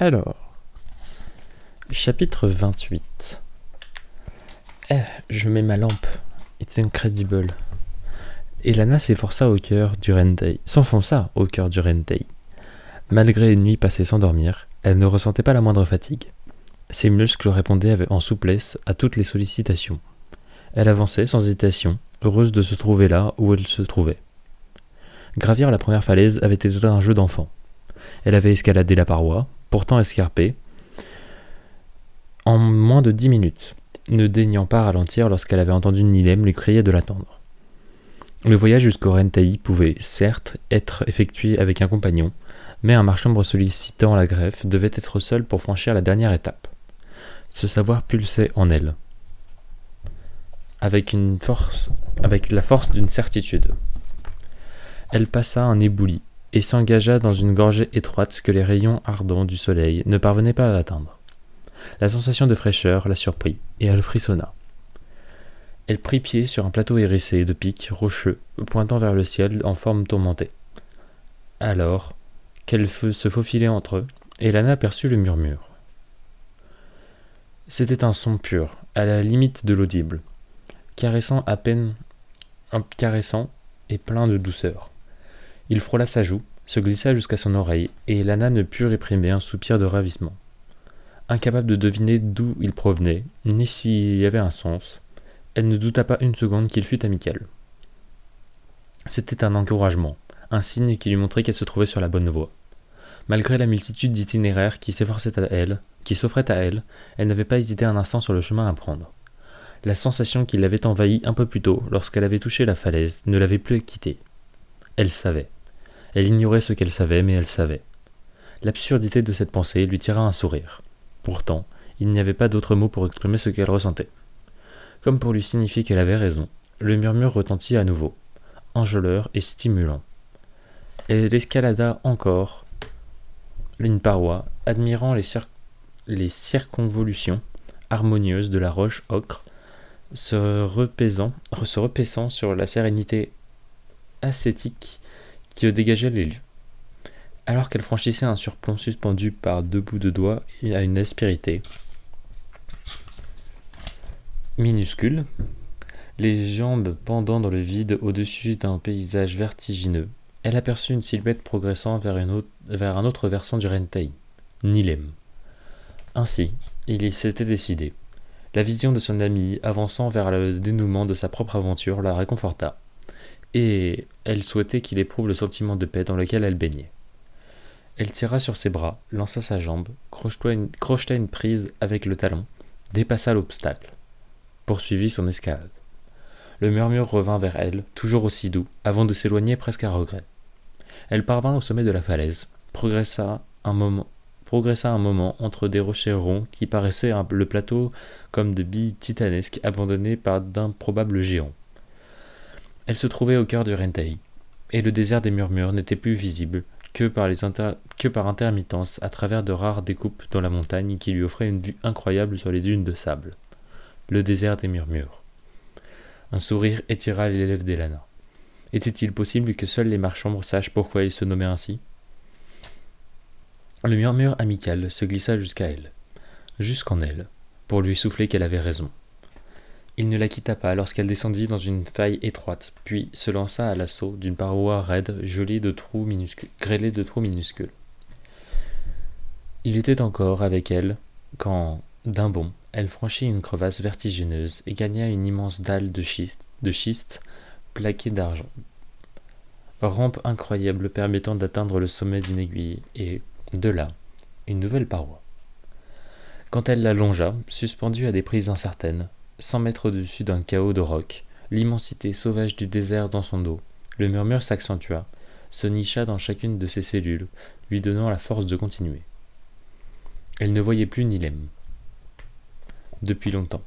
Alors, chapitre 28. Eh, je mets ma lampe. It's incredible. Elana s'efforça au cœur du Rentei, s'enfonça au cœur du Rentei. Malgré une nuit passée sans dormir, elle ne ressentait pas la moindre fatigue. Ses muscles répondaient en souplesse à toutes les sollicitations. Elle avançait sans hésitation, heureuse de se trouver là où elle se trouvait. Gravir la première falaise avait été un jeu d'enfant. Elle avait escaladé la paroi, pourtant escarpée, en moins de dix minutes, ne daignant pas ralentir lorsqu'elle avait entendu Nilem lui crier de l'attendre. Le voyage jusqu'au Rentaï pouvait, certes, être effectué avec un compagnon, mais un marchand sollicitant la greffe devait être seul pour franchir la dernière étape. Ce savoir pulsait en elle, avec une force, avec la force d'une certitude. Elle passa un ébouli et s'engagea dans une gorgée étroite que les rayons ardents du soleil ne parvenaient pas à atteindre. La sensation de fraîcheur la surprit, et elle frissonna. Elle prit pied sur un plateau hérissé de pics rocheux, pointant vers le ciel en forme tourmentée. Alors, qu'elle se faufilait entre eux, Elana aperçut le murmure. C'était un son pur, à la limite de l'audible, caressant à peine, caressant et plein de douceur. Il frôla sa joue, se glissa jusqu'à son oreille, et Lana ne put réprimer un soupir de ravissement. Incapable de deviner d'où il provenait, ni s'il y avait un sens, elle ne douta pas une seconde qu'il fût amical. C'était un encouragement, un signe qui lui montrait qu'elle se trouvait sur la bonne voie. Malgré la multitude d'itinéraires qui s'efforçaient à elle, qui s'offraient à elle, elle n'avait pas hésité un instant sur le chemin à prendre. La sensation qui l'avait envahie un peu plus tôt, lorsqu'elle avait touché la falaise, ne l'avait plus quittée. Elle savait. Elle ignorait ce qu'elle savait, mais elle savait. L'absurdité de cette pensée lui tira un sourire. Pourtant, il n'y avait pas d'autre mot pour exprimer ce qu'elle ressentait. Comme pour lui signifier qu'elle avait raison, le murmure retentit à nouveau, enjôleur et stimulant. Elle escalada encore une paroi, admirant les, circonvolutions harmonieuses de la roche ocre, se repaissant sur la sérénité ascétique qui dégageait les lieux. Alors qu'elle franchissait un surplomb suspendu par deux bouts de doigts à une aspérité minuscule, les jambes pendant dans le vide au-dessus d'un paysage vertigineux, elle aperçut une silhouette progressant vers un autre versant du Rentei, Nilem. Ainsi, il y s'était décidé. La vision de son ami avançant vers le dénouement de sa propre aventure la réconforta et elle souhaitait qu'il éprouve le sentiment de paix dans lequel elle baignait. Elle tira sur ses bras, lança sa jambe, crocheta une, prise avec le talon, dépassa l'obstacle, poursuivit son escalade. Le murmure revint vers elle, toujours aussi doux, avant de s'éloigner presque à regret. Elle parvint au sommet de la falaise, progressa un moment, progressa un moment entre des rochers ronds qui paraissaient le plateau comme de billes titanesques abandonnées par d'improbables géants. Elle se trouvait au cœur du Rentaï, et le désert des murmures n'était plus visible que par, intermittence à travers de rares découpes dans la montagne qui lui offraient une vue incroyable sur les dunes de sable. Le désert des murmures. Un sourire étira les lèvres d'Elana. Était-il possible que seuls les marchands sachent pourquoi il se nommait ainsi? Le murmure amical se glissa jusqu'à elle, jusqu'en elle, pour lui souffler qu'elle avait raison. Il ne la quitta pas lorsqu'elle descendit dans une faille étroite, puis se lança à l'assaut d'une paroi raide, gelée de trous minuscules, grêlée de trous minuscules. Il était encore avec elle quand, d'un bond, elle franchit une crevasse vertigineuse et gagna une immense dalle de schiste, de schiste plaquée d'argent. Rampe incroyable permettant d'atteindre le sommet d'une aiguille, et, de là, une nouvelle paroi. Quand elle la longea, suspendue à des prises incertaines, cent mètres au-dessus d'un chaos de roc, l'immensité sauvage du désert dans son dos. Le murmure s'accentua, se nicha dans chacune de ses cellules, lui donnant la force de continuer. Elle ne voyait plus Nilem. Depuis longtemps.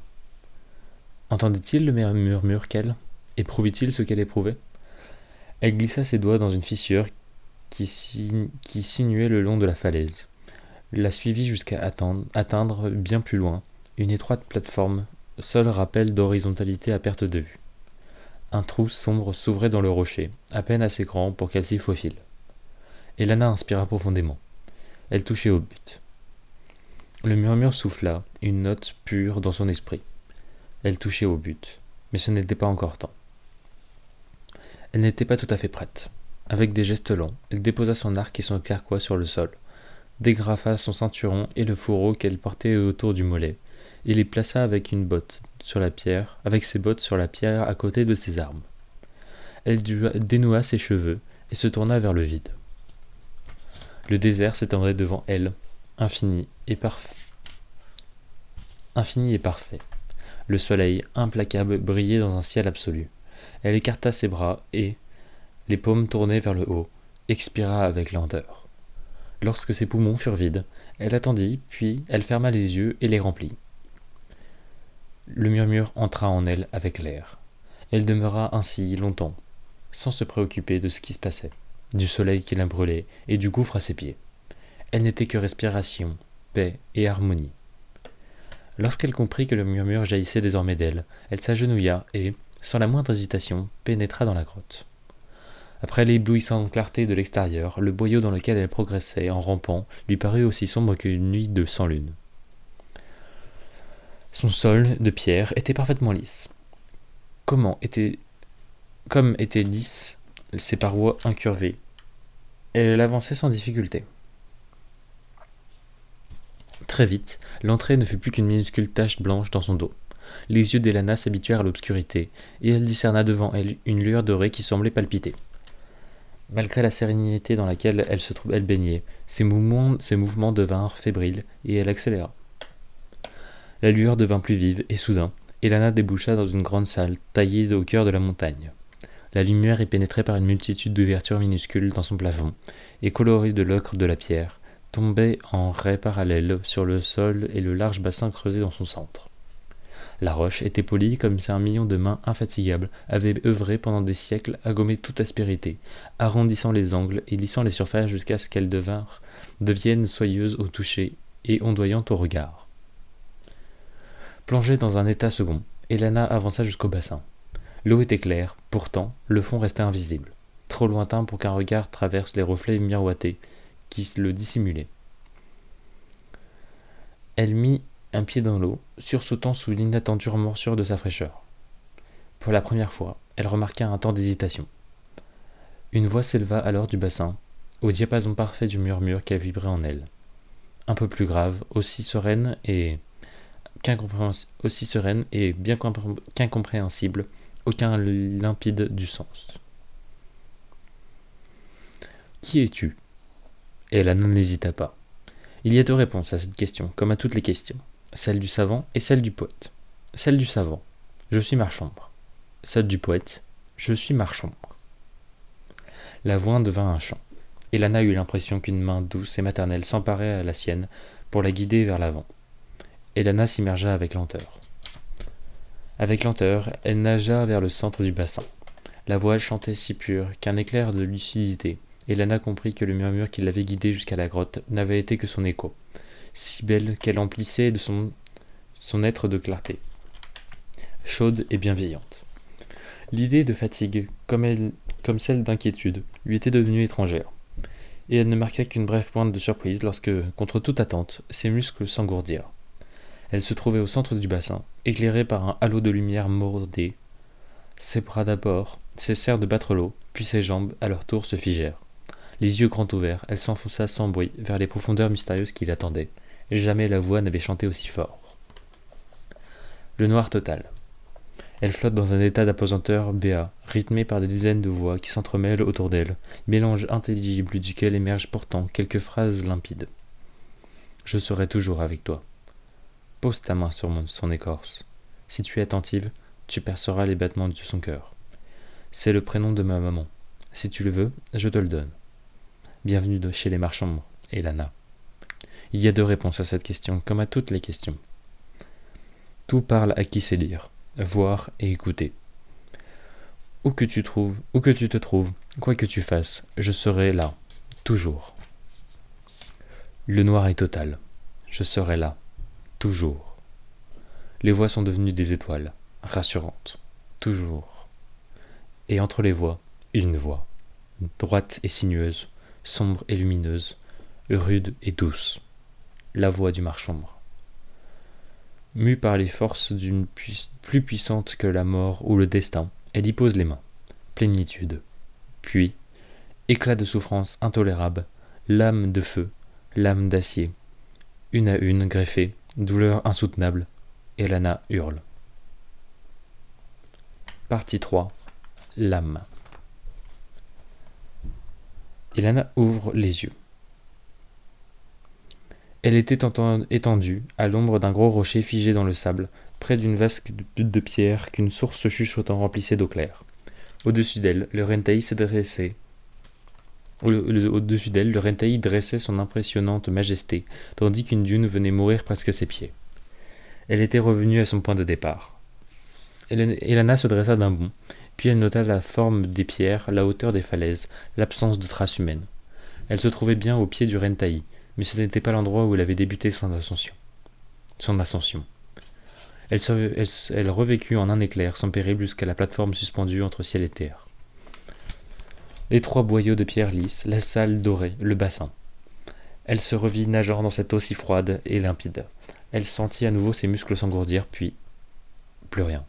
Entendait-il le murmure qu'elle? Éprouvait-il ce qu'elle éprouvait? Elle glissa ses doigts dans une fissure qui, qui sinuait le long de la falaise, la suivit jusqu'à atteindre bien plus loin une étroite plateforme seul rappel d'horizontalité à perte de vue. Un trou sombre s'ouvrait dans le rocher, à peine assez grand pour qu'elle s'y faufile. Elana inspira profondément. Elle touchait au but. Le murmure souffla une note pure dans son esprit. Elle touchait au but, mais ce n'était pas encore temps. Elle n'était pas tout à fait prête. Avec des gestes lents, elle déposa son arc et son carquois sur le sol, dégrafa son ceinturon et le fourreau qu'elle portait autour du mollet, et les plaça avec ses bottes sur la pierre à côté de ses armes. Elle dénoua ses cheveux et se tourna vers le vide. Le désert s'étendait devant elle, infini et parfait. Infini et parfait. Le soleil, implacable, brillait dans un ciel absolu. Elle écarta ses bras et, les paumes tournées vers le haut, expira avec lenteur. Lorsque ses poumons furent vides, elle attendit, puis elle ferma les yeux et les remplit. Le murmure entra en elle avec l'air. Elle demeura ainsi longtemps, sans se préoccuper de ce qui se passait, du soleil qui la brûlait et du gouffre à ses pieds. Elle n'était que respiration, paix et harmonie. Lorsqu'elle comprit que le murmure jaillissait désormais d'elle, elle s'agenouilla et, sans la moindre hésitation, pénétra dans la grotte. Après l'éblouissante clarté de l'extérieur, le boyau dans lequel elle progressait en rampant lui parut aussi sombre qu'une nuit de sans lune. Son sol de pierre était parfaitement lisse. Comment était, comme étaient lisses ses parois incurvées, elle avançait sans difficulté. Très vite, l'entrée ne fut plus qu'une minuscule tache blanche dans son dos. Les yeux d'Elana s'habituèrent à l'obscurité, et elle discerna devant elle une lueur dorée qui semblait palpiter. Malgré la sérénité dans laquelle elle se elle baignait, ses mouvements, ses mouvements devinrent fébriles, et elle accéléra. La lueur devint plus vive, et soudain, Elana déboucha dans une grande salle, taillée au cœur de la montagne. La lumière y pénétrait par une multitude d'ouvertures minuscules dans son plafond, et colorée de l'ocre de la pierre, tombait en raies parallèles sur le sol et le large bassin creusé dans son centre. La roche était polie comme si un million de mains infatigables avaient œuvré pendant des siècles à gommer toute aspérité, arrondissant les angles et lissant les surfaces jusqu'à ce qu'elles deviennent soyeuses au toucher et ondoyantes au regard. Plongée dans un état second, Elana avança jusqu'au bassin. L'eau était claire, pourtant le fond restait invisible, trop lointain pour qu'un regard traverse les reflets miroités qui le dissimulait. Elle mit un pied dans l'eau, sursautant sous l'inattendue morsure de sa fraîcheur. Pour la première fois, elle remarqua un temps d'hésitation. Une voix s'éleva alors du bassin, au diapason parfait du murmure qui vibrait en elle. Un peu plus grave, aussi sereine et aussi sereine et bien qu'incompréhensible, aucun limpide du sens. Qui es-tu? Et Elana n'hésita pas. Il y a deux réponses à cette question, comme à toutes les questions. Celle du savant et celle du poète. Celle du savant. Je suis marchambre. Celle du poète. Je suis marchambre. La voix devint un chant. Elana eut l'impression qu'une main douce et maternelle s'emparait à la sienne pour la guider vers l'avant. Elana s'immergea avec lenteur. Avec lenteur, elle nagea vers le centre du bassin. La voix chantait si pure qu'un éclair de lucidité et Lana comprit que le murmure qui l'avait guidée jusqu'à la grotte n'avait été que son écho, si belle qu'elle emplissait de son, être de clarté, chaude et bienveillante. L'idée de fatigue, comme, comme celle d'inquiétude, lui était devenue étrangère, et elle ne marqua qu'une brève pointe de surprise lorsque, contre toute attente, ses muscles s'engourdirent. Elle se trouvait au centre du bassin, éclairée par un halo de lumière mordée. Ses bras d'abord cessèrent de battre l'eau, puis ses jambes, à leur tour, se figèrent. Les yeux grands ouverts, elle s'enfonça sans bruit vers les profondeurs mystérieuses qui l'attendaient. Jamais la voix n'avait chanté aussi fort. Le noir total. Elle flotte dans un état d'apesanteur béat, rythmé par des dizaines de voix qui s'entremêlent autour d'elle, mélange intelligible duquel émergent pourtant quelques phrases limpides. Je serai toujours avec toi. Pose ta main sur son écorce. Si tu es attentive, tu perceras les battements de son cœur. C'est le prénom de ma maman. Si tu le veux, je te le donne. Bienvenue chez les marchands, Elana. Il y a deux réponses à cette question, comme à toutes les questions. Tout parle à qui sait lire, voir et écouter. Où que tu trouves, où que tu te trouves, quoi que tu fasses, je serai là, toujours. Le noir est total. Je serai là, toujours. Les voix sont devenues des étoiles, rassurantes, toujours. Et entre les voix, une voix, droite et sinueuse, sombre et lumineuse, rude et douce. la voix du marchombre. Mue par les forces d'une plus puissante que la mort ou le destin, elle y pose les mains. Plénitude. Puis, éclat de souffrance intolérable, lame de feu, lame d'acier, une à une greffée, douleur insoutenable, et Lana hurle. Partie 3 L'âme. Elana ouvre les yeux. Elle était étendue, à l'ombre d'un gros rocher figé dans le sable, près d'une vasque de pierre qu'une source chuchotant remplissait d'eau claire. Au-dessus d'elle, le Rentaï se dressait. Au-dessus d'elle, le Rentaï dressait son impressionnante majesté, tandis qu'une dune venait mourir presque à ses pieds. Elle était revenue à son point de départ. Elana se dressa d'un bond, puis elle nota la forme des pierres, la hauteur des falaises, l'absence de traces humaines. Elle se trouvait bien au pied du Rentaï, mais ce n'était pas l'endroit où elle avait débuté son ascension. Son ascension. Elle, revécut en un éclair son périple jusqu'à la plateforme suspendue entre ciel et terre. Les trois boyaux de pierre lisse, la salle dorée, le bassin. Elle se revit nageant dans cette eau si froide et limpide. Elle sentit à nouveau ses muscles s'engourdir, puis plus rien.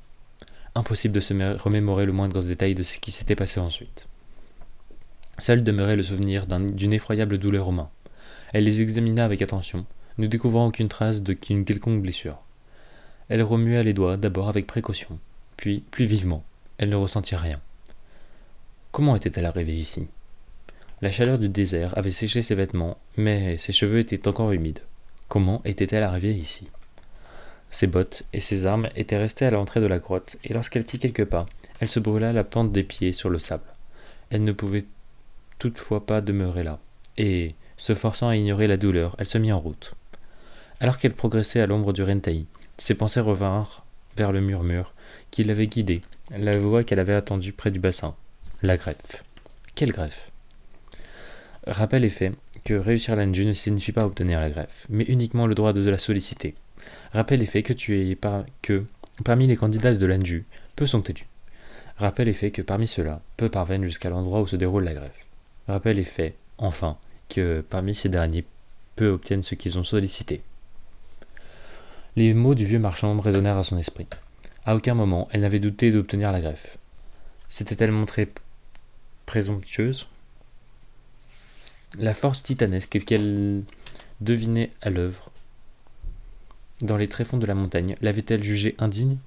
Impossible de se remémorer le moindre détail de ce qui s'était passé ensuite. Seul demeurait le souvenir d'une effroyable douleur aux mains. Elle les examina avec attention, ne découvrant aucune trace de quelconque blessure. Elle remua les doigts d'abord avec précaution, puis plus vivement. Elle ne ressentit rien. Comment était-elle arrivée ici? La chaleur du désert avait séché ses vêtements, mais ses cheveux étaient encore humides. Comment était-elle arrivée ici? Ses bottes et ses armes étaient restées à l'entrée de la grotte, et lorsqu'elle fit quelques pas, elle se brûla la plante des pieds sur le sable. Elle ne pouvait toutefois pas demeurer là, et, se forçant à ignorer la douleur, elle se mit en route. Alors qu'elle progressait à l'ombre du Rentaï, ses pensées revinrent vers le murmure qui l'avait guidée, la voix qu'elle avait attendue près du bassin. La greffe. Quelle greffe? Rappel est fait que réussir l'Anju ne signifie pas obtenir la greffe, mais uniquement le droit de la solliciter. Rappel est fait que parmi les candidats de l'Anju, peu sont élus. Rappel est fait que parmi ceux-là, peu parviennent jusqu'à l'endroit où se déroule la greffe. Rappel est fait, enfin, que parmi ces derniers, peu obtiennent ce qu'ils ont sollicité. Les mots du vieux marchand résonnèrent à son esprit. À aucun moment elle n'avait douté d'obtenir la greffe. S'était-elle montrée présomptueuse La force titanesque qu'elle devinait à l'œuvre dans les tréfonds de la montagne l'avait-elle jugée indigne?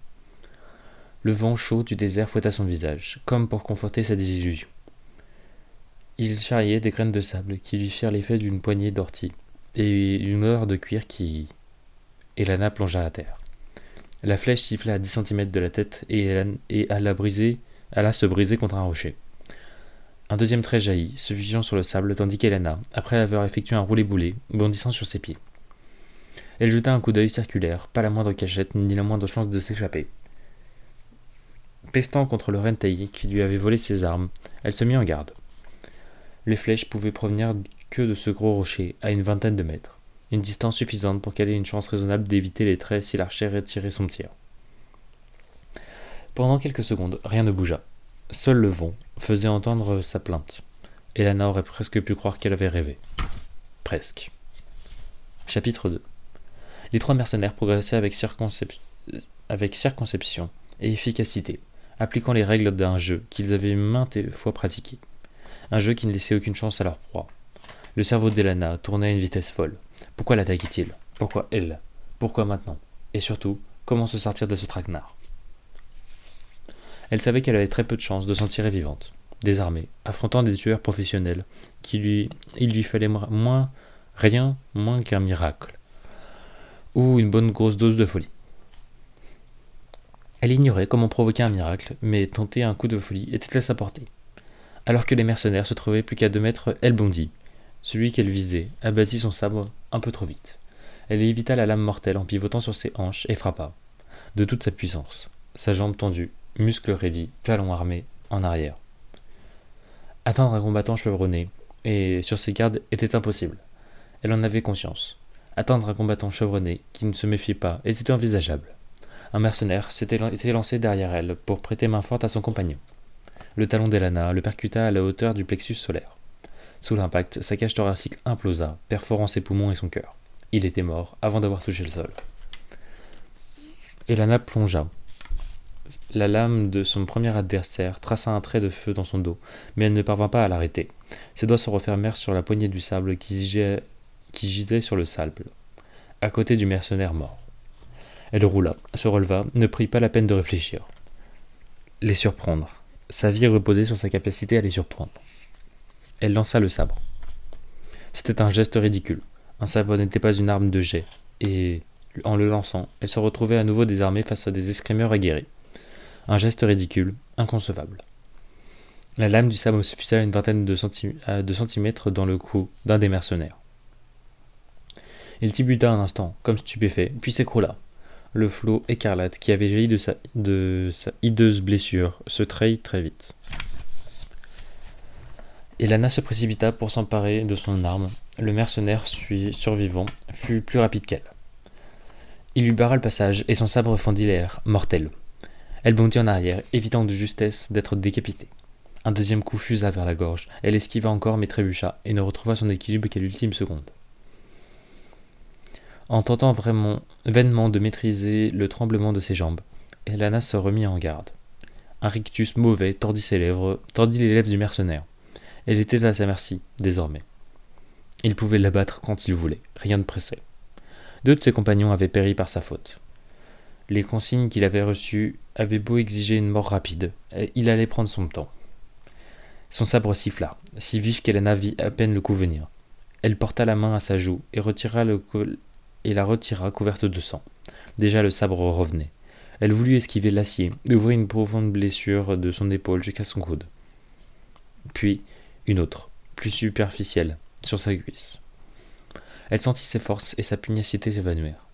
Le vent chaud du désert fouetta son visage, comme pour conforter sa désillusion. Il charriait des graines de sable qui lui firent l'effet d'une poignée d'ortie, et une odeur de cuir qui. Elana plongea à terre. La flèche siffla à dix centimètres de la tête et, et alla, briser, alla se briser contre un rocher. Un deuxième trait jaillit, se figeant sur le sable, tandis qu'Elana, après avoir effectué un roulé-boulé, bondissant sur ses pieds. Elle jeta un coup d'œil circulaire, pas la moindre cachette, ni la moindre chance de s'échapper. Pestant contre le rentaillé qui lui avait volé ses armes, elle se mit en garde. Les flèches pouvaient provenir que de ce gros rocher, à une vingtaine de mètres, une distance suffisante pour qu'elle ait une chance raisonnable d'éviter les traits si l'archer retirait son tir. Pendant quelques secondes, rien ne bougea. Seul le vent faisait entendre sa plainte. Elana aurait presque pu croire qu'elle avait rêvé. Presque. Chapitre 2 Les trois mercenaires progressaient avec, circonception et efficacité, appliquant les règles d'un jeu qu'ils avaient maintes fois pratiqué un jeu qui ne laissait aucune chance à leur proie. Le cerveau d'Elana tournait à une vitesse folle. Pourquoi l'attaquait-il? Pourquoi elle? Pourquoi maintenant? Et surtout, comment se sortir de ce traquenard? Elle savait qu'elle avait très peu de chances de s'en tirer vivante, désarmée, affrontant des tueurs professionnels, qui lui, il lui fallait moins, rien moins qu'un miracle, ou une bonne grosse dose de folie. Elle ignorait comment provoquer un miracle, mais tenter un coup de folie était à sa portée. Alors que les mercenaires se trouvaient plus qu'à deux mètres, elle bondit. Celui qu'elle visait abattit son sabre un peu trop vite. Elle évita la lame mortelle en pivotant sur ses hanches et frappa. De toute sa puissance. Sa jambe tendue, muscles raidis, talons armés, en arrière. Atteindre un combattant chevronné, et sur ses gardes, était impossible. Elle en avait conscience. Atteindre un combattant chevronné, qui ne se méfiait pas, était envisageable. Un mercenaire s'était lancé derrière elle pour prêter main forte à son compagnon. Le talon d'Elana le percuta à la hauteur du plexus solaire. Sous l'impact, sa cage thoracique implosa, perforant ses poumons et son cœur. Il était mort avant d'avoir touché le sol. Elana plongea. La lame de son premier adversaire traça un trait de feu dans son dos, mais elle ne parvint pas à l'arrêter. Ses doigts se refermèrent sur la poignée du sable qui gisait, sur le sable, à côté du mercenaire mort. Elle roula, se releva, ne prit pas la peine de réfléchir. Les surprendre. Sa vie reposait sur sa capacité à les surprendre. Elle lança le sabre. C'était un geste ridicule. Un sabre n'était pas une arme de jet, et en le lançant, elle se retrouvait à nouveau désarmée face à des escrimeurs aguerris. Un geste ridicule, inconcevable. La lame du sabre se fixa une vingtaine de, de centimètres dans le cou d'un des mercenaires. Il tibuta un instant, comme stupéfait, puis s'écroula. Le flot écarlate qui avait jailli de sa, de sa hideuse blessure se trahit très vite. Elana se précipita pour s'emparer de son arme. Le mercenaire survivant fut plus rapide qu'elle. Il lui barra le passage et son sabre fendit l'air, mortel. Elle bondit en arrière, évitant de justesse d'être décapitée. Un deuxième coup fusa vers la gorge. Elle esquiva encore mais trébucha et ne retrouva son équilibre qu'à l'ultime seconde. En tentant vraiment, vainement de maîtriser le tremblement de ses jambes, Elana se remit en garde. Un rictus mauvais tordit ses lèvres, tordit les lèvres du mercenaire. Elle était à sa merci, désormais. Il pouvait l'abattre quand il voulait, rien ne pressait. Deux de ses compagnons avaient péri par sa faute. Les consignes qu'il avait reçues avaient beau exiger une mort rapide, il allait prendre son temps. Son sabre siffla, si vif qu'Elana vit à peine le coup venir. Elle porta la main à sa joue et, retira le et la retira couverte de sang. Déjà le sabre revenait. Elle voulut esquiver l'acier, ouvrir une profonde blessure de son épaule jusqu'à son coude. Puis une autre, plus superficielle, sur sa cuisse. Elle sentit ses forces et sa pugnacité s'évanouir.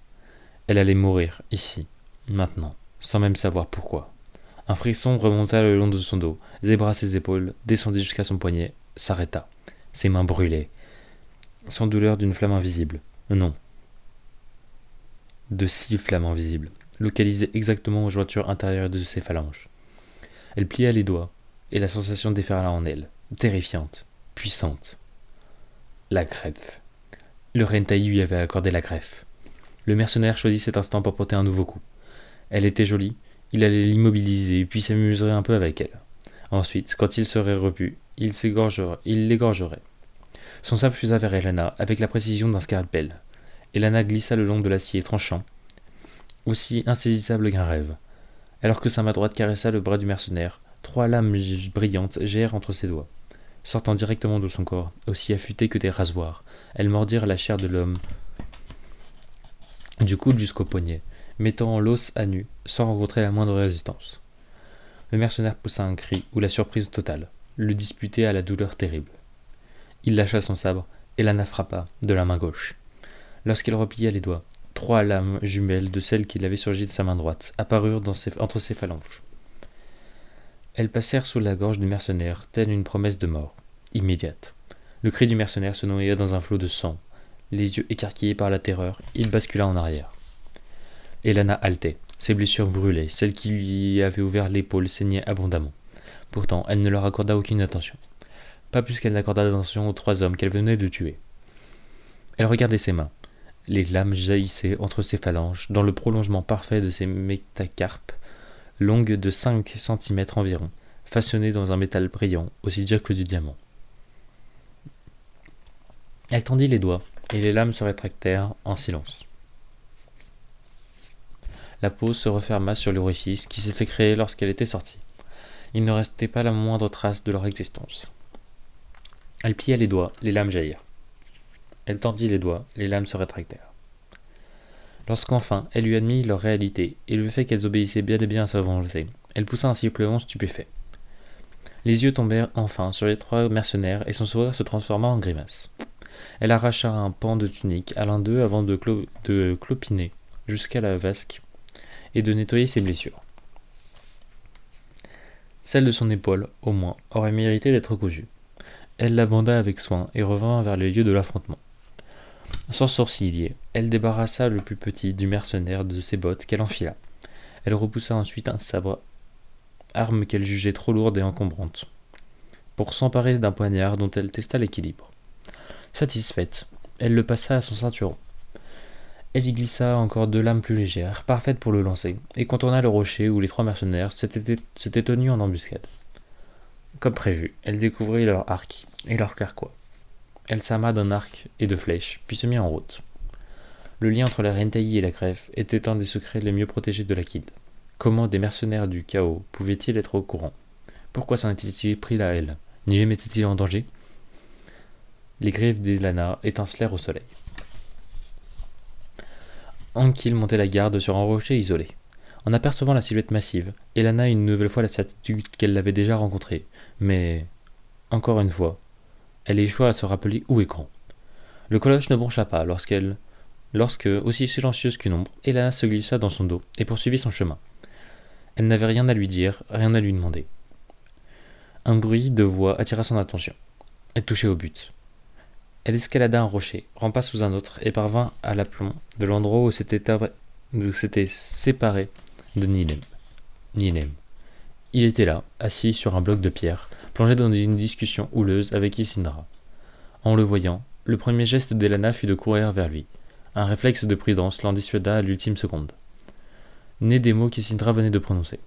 Elle allait mourir, ici, maintenant, sans même savoir pourquoi. Un frisson remonta le long de son dos, zébra ses épaules, descendit jusqu'à son poignet, s'arrêta. Ses mains brûlaient. Sans douleur d'une flamme invisible. Non. De six flammes invisibles, localisées exactement aux jointures intérieures de ses phalanges. Elle plia les doigts, et la sensation déferla en elle, terrifiante, puissante. La greffe. Le Rentaï lui avait accordé la greffe. Le mercenaire choisit cet instant pour porter un nouveau coup. Elle était jolie, il allait l'immobiliser, puis s'amuserait un peu avec elle. Ensuite, quand il serait repu, il l'égorgerait. Son sabre fusa vers Elana avec la précision d'un scalpel. Elana glissa le long de l'acier tranchant, aussi insaisissable qu'un rêve. Alors que sa main droite caressa le bras du mercenaire, trois lames brillantes gèrent entre ses doigts sortant directement de son corps, aussi affûtées que des rasoirs. Elles mordirent la chair de l'homme, du coude jusqu'au poignet, mettant l'os à nu, sans rencontrer la moindre résistance. Le mercenaire poussa un cri ou la surprise totale, le disputé à la douleur terrible. Il lâcha son sabre et l'ana frappa de la main gauche. Lorsqu'il replia les doigts, trois lames jumelles de celles qui avait surgi de sa main droite apparurent entre ses phalanges. Elles passèrent sous la gorge du mercenaire, telle une promesse de mort, immédiate. Le cri du mercenaire se noya dans un flot de sang. Les yeux écarquillés par la terreur, il bascula en arrière. Elana haletait. Ses blessures brûlaient, celles qui lui avaient ouvert l'épaule saignaient abondamment. Pourtant, elle ne leur accorda aucune attention. Pas plus qu'elle n'accorda d'attention aux trois hommes qu'elle venait de tuer. Elle regardait ses mains. Les lames jaillissaient entre ses phalanges, dans le prolongement parfait de ses métacarpes, longue de 5 cm environ, façonnée dans un métal brillant, aussi dur que du diamant. Elle tendit les doigts, et les lames se rétractèrent en silence. La peau se referma sur l'orifice qui s'était créé lorsqu'elle était sortie. Il ne restait pas la moindre trace de leur existence. Elle plia les doigts, les lames jaillirent. Elle tendit les doigts, les lames se rétractèrent. Lorsqu'enfin elle lui admit leur réalité et le fait qu'elles obéissaient bien et bien à sa volonté, elle poussa un sifflement stupéfait. Les yeux tombèrent enfin sur les trois mercenaires et son sourire se transforma en grimace. Elle arracha un pan de tunique à l'un d'eux avant de clopiner jusqu'à la vasque et de nettoyer ses blessures. Celle de son épaule, au moins, aurait mérité d'être cousue. Elle la banda avec soin et revint vers le lieu de l'affrontement. Sans sourciller, elle débarrassa le plus petit du mercenaire de ses bottes qu'elle enfila. Elle repoussa ensuite un sabre, arme qu'elle jugeait trop lourde et encombrante, pour s'emparer d'un poignard dont elle testa l'équilibre. Satisfaite, elle le passa à son ceinturon. Elle y glissa encore deux lames plus légères, parfaites pour le lancer, et contourna le rocher où les trois mercenaires s'étaient tenus en embuscade. Comme prévu, elle découvrit leur arc et leur carquois. Elle s'arma d'un arc et de flèches, puis se mit en route. Le lien entre la reine et la greffe était un des secrets les mieux protégés de la Kid. Comment des mercenaires du chaos pouvaient-ils être au courant? Pourquoi s'en était-il pris la elle? N'y les mettait-il en danger? Les griffes d'Elana étincelèrent au soleil. Ankil montait la garde sur un rocher isolé. En apercevant la silhouette massive, Elana eut une nouvelle fois la certitude qu'elle l'avait déjà rencontré, mais, encore une fois, elle échoua à se rappeler où et quand. Le colosse ne broncha pas lorsqu'elle, lorsque, aussi silencieuse qu'une ombre, Elana se glissa dans son dos et poursuivit son chemin. Elle n'avait rien à lui dire, rien à lui demander. Un bruit de voix attira son attention. Elle touchait au but. Elle escalada un rocher, rampa sous un autre et parvint à l'aplomb de l'endroit où s'était séparé de Nilem. Nilem. Il était là, assis sur un bloc de pierre, plongé dans une discussion houleuse avec Isindra. En le voyant, le premier geste d'Elana fut de courir vers lui. Un réflexe de prudence l'en dissuada à l'ultime seconde. Né des mots qu'Isindra venait de prononcer.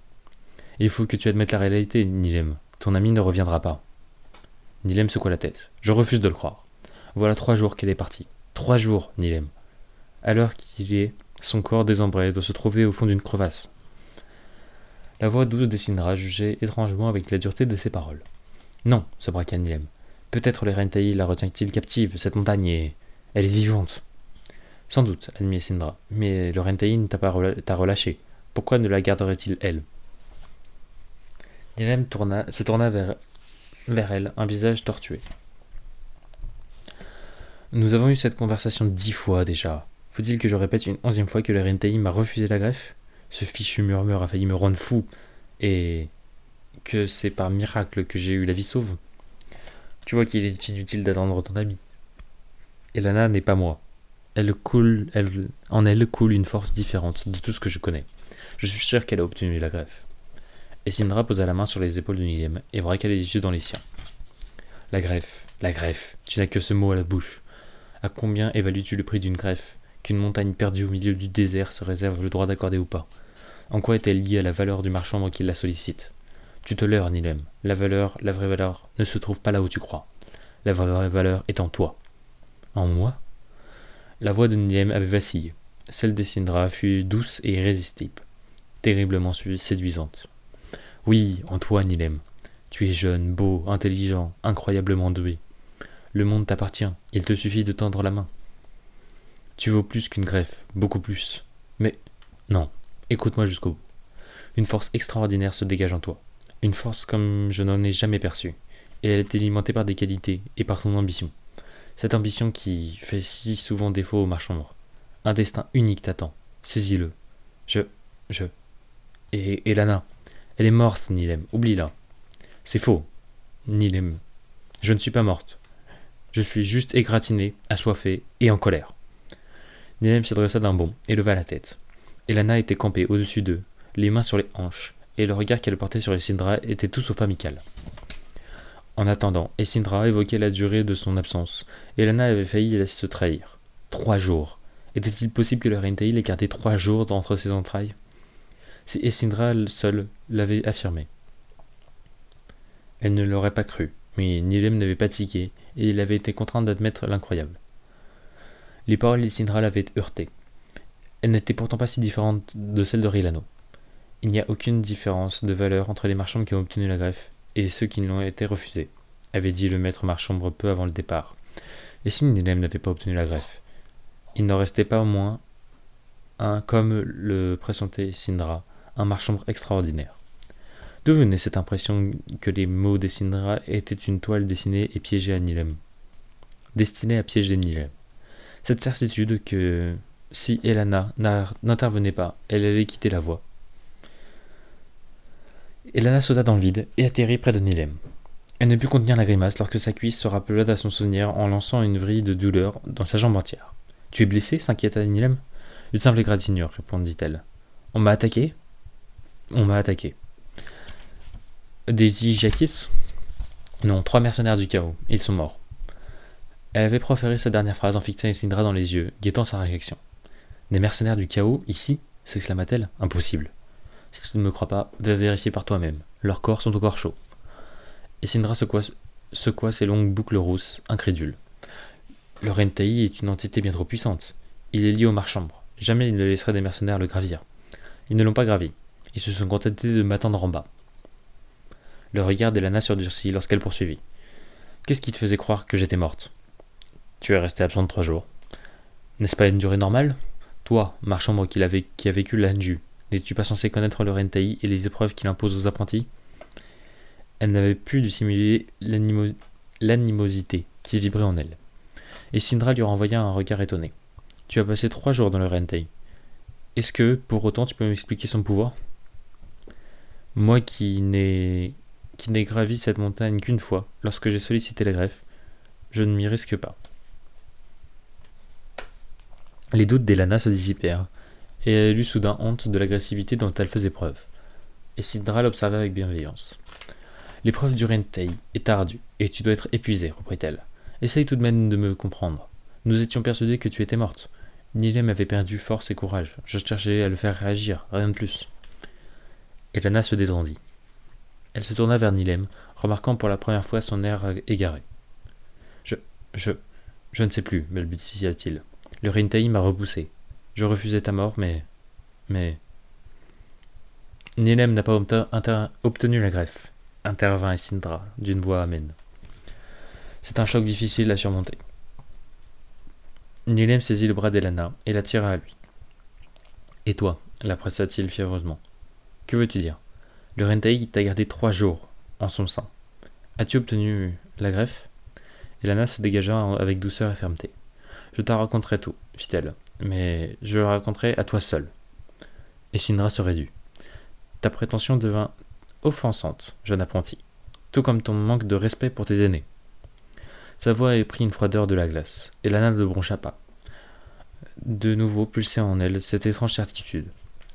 Il faut que tu admettes la réalité, Nilem. Ton ami ne reviendra pas. Nilem secoua la tête. Je refuse de le croire. Voilà trois jours qu'elle est partie. Trois jours, Nilem. L'heure qu'il est, son corps désembré doit se trouver au fond d'une crevasse. La voix douce d'Essindra jugeait étrangement avec la dureté de ses paroles. Non, se braqua Nilem. Peut-être les Rentaï la retient-il captive, cette montagne est. Elle est vivante. Sans doute, admit Sindra, mais le Rentaï ne t'a pas relâché. Pourquoi ne la garderait-il elle? Nilem tourna, se tourna vers, vers elle, un visage tortué. Nous avons eu cette conversation dix fois déjà. Faut-il que je répète une onzième fois que le Rentaï m'a refusé la greffe? Ce fichu murmure a failli me rendre fou. Et que c'est par miracle que j'ai eu la vie sauve. Tu vois qu'il est inutile d'attendre ton ami. Elana n'est pas moi. Elle coule, elle, en elle coule une force différente de tout ce que je connais. Je suis sûr qu'elle a obtenu la greffe. Et Sindra posa la main sur les épaules de Nilem et braqua les yeux dans les siens. La greffe, la greffe, tu n'as que ce mot à la bouche. À combien évalues-tu le prix d'une greffe? Qu'une montagne perdue au milieu du désert se réserve le droit d'accorder ou pas? En quoi est-elle liée à la valeur du marchand qui la sollicite? Tu te leurres, Nilem. La valeur, la vraie valeur, ne se trouve pas là où tu crois. La vraie valeur est en toi. En moi? La voix de Nilem avait vacillé. Celle d'Essindra fut douce et irrésistible, terriblement séduisante. Oui, en toi, Nilem. Tu es jeune, beau, intelligent, incroyablement doué. Le monde t'appartient, il te suffit de tendre la main. Tu vaux plus qu'une greffe, beaucoup plus. Mais non, écoute-moi jusqu'au bout. Une force extraordinaire se dégage en toi une force comme je n'en ai jamais perçue, et elle est alimentée par des qualités et par ton ambition. Cette ambition qui fait si souvent défaut aux marchands. Un destin unique t'attend. Saisis-le. Je. Je. Et, et Lana. Elle est morte, Nilem. Oublie-la. C'est faux. Nilem. Je ne suis pas morte. Je suis juste égratigné, assoiffé et en colère. Nilem s'adressa d'un bond et leva la tête. Elana était campée au-dessus d'eux, les mains sur les hanches, et le regard qu'elle portait sur Essindra était tout sauf amical. En attendant, Essindra évoquait la durée de son absence, et Lana avait failli se trahir. Trois jours. Était-il possible que le ait gardé trois jours d'entre ses entrailles? Si Essindra seul l'avait affirmé. Elle ne l'aurait pas cru, mais Nilem n'avait pas tiqué, et il avait été contraint d'admettre l'incroyable. Les paroles d'Essindra l'avaient heurté. Elles n'étaient pourtant pas si différentes de celles de Rilano. Il n'y a aucune différence de valeur entre les marchands qui ont obtenu la greffe et ceux qui l'ont été refusés, avait dit le maître marchambre peu avant le départ. Et si n'avait pas obtenu la greffe? Il n'en restait pas au moins un, comme le pressentait Sindra, un marchambre extraordinaire. D'où venait cette impression que les mots des Sindra étaient une toile dessinée et piégée à Nilem? Destinée à piéger Nilem. Cette certitude que, si Elana n'intervenait pas, elle allait quitter la voie Elana sauta dans le vide et atterrit près de Nilem. Elle ne put contenir la grimace lorsque sa cuisse se rappela à son souvenir en lançant une vrille de douleur dans sa jambe entière. Tu es blessé? s'inquiéta Nilem. Une simple égratignure, répondit-elle. On m'a attaqué On m'a attaqué. Des Ijakis Non, trois mercenaires du chaos. Ils sont morts. Elle avait proféré sa dernière phrase en fixant Essindra dans les yeux, guettant sa réaction. Des mercenaires du chaos, ici s'exclama-t-elle. Impossible. Si tu ne me crois pas, va vérifier par toi-même. Leurs corps sont encore chauds. Et Sindra secoua, secoua ses longues boucles rousses, incrédule. Le Rentaï est une entité bien trop puissante. Il est lié au marchambre. Jamais il ne laisserait des mercenaires le gravir. Ils ne l'ont pas gravi. Ils se sont contentés de m'attendre en bas. Le regard d'Elana surdurcit lorsqu'elle poursuivit. Qu'est-ce qui te faisait croire que j'étais morte? Tu es restée absente trois jours. N'est-ce pas une durée normale? Toi, marchand qui, qui a vécu l'Anju, n'es-tu pas censé connaître le Rentaï et les épreuves qu'il impose aux apprentis? Elle n'avait plus dissimuler l'animosité qui vibrait en elle. Et Sindra lui renvoya un regard étonné. Tu as passé trois jours dans le Rentaï. Est-ce que, pour autant, tu peux m'expliquer son pouvoir? Moi qui n'ai qui n'ai gravi cette montagne qu'une fois, lorsque j'ai sollicité la greffe, je ne m'y risque pas. Les doutes d'Elana se dissipèrent, et elle eut soudain honte de l'agressivité dont elle faisait preuve. Et Sidra l'observa avec bienveillance. L'épreuve du Rentei est ardue, et tu dois être épuisé, reprit-elle. Essaye tout de même de me comprendre. Nous étions persuadés que tu étais morte. Nilem avait perdu force et courage. Je cherchais à le faire réagir, rien de plus. Elana se détendit. Elle se tourna vers Nilem, remarquant pour la première fois son air égaré. Je. je. je ne sais plus, balbutia-t-il. Le Rintaï m'a repoussé. Je refusais ta mort, mais. mais. Nilem n'a pas obtenu la greffe, intervint Sindra d'une voix amène. C'est un choc difficile à surmonter. Nilem saisit le bras d'Elana et la tira à lui. Et toi la pressa-t-il fiévreusement. Que veux-tu dire? Le Rentaï t'a gardé trois jours en son sein. As-tu obtenu la greffe? Elana se dégagea avec douceur et fermeté. Je t'en raconterai tout, fit-elle, mais je le raconterai à toi seul. Et Sindra se réduit. Ta prétention devint offensante, jeune apprenti, tout comme ton manque de respect pour tes aînés. Sa voix avait pris une froideur de la glace, et Lana ne broncha pas. De nouveau pulsait en elle cette étrange certitude.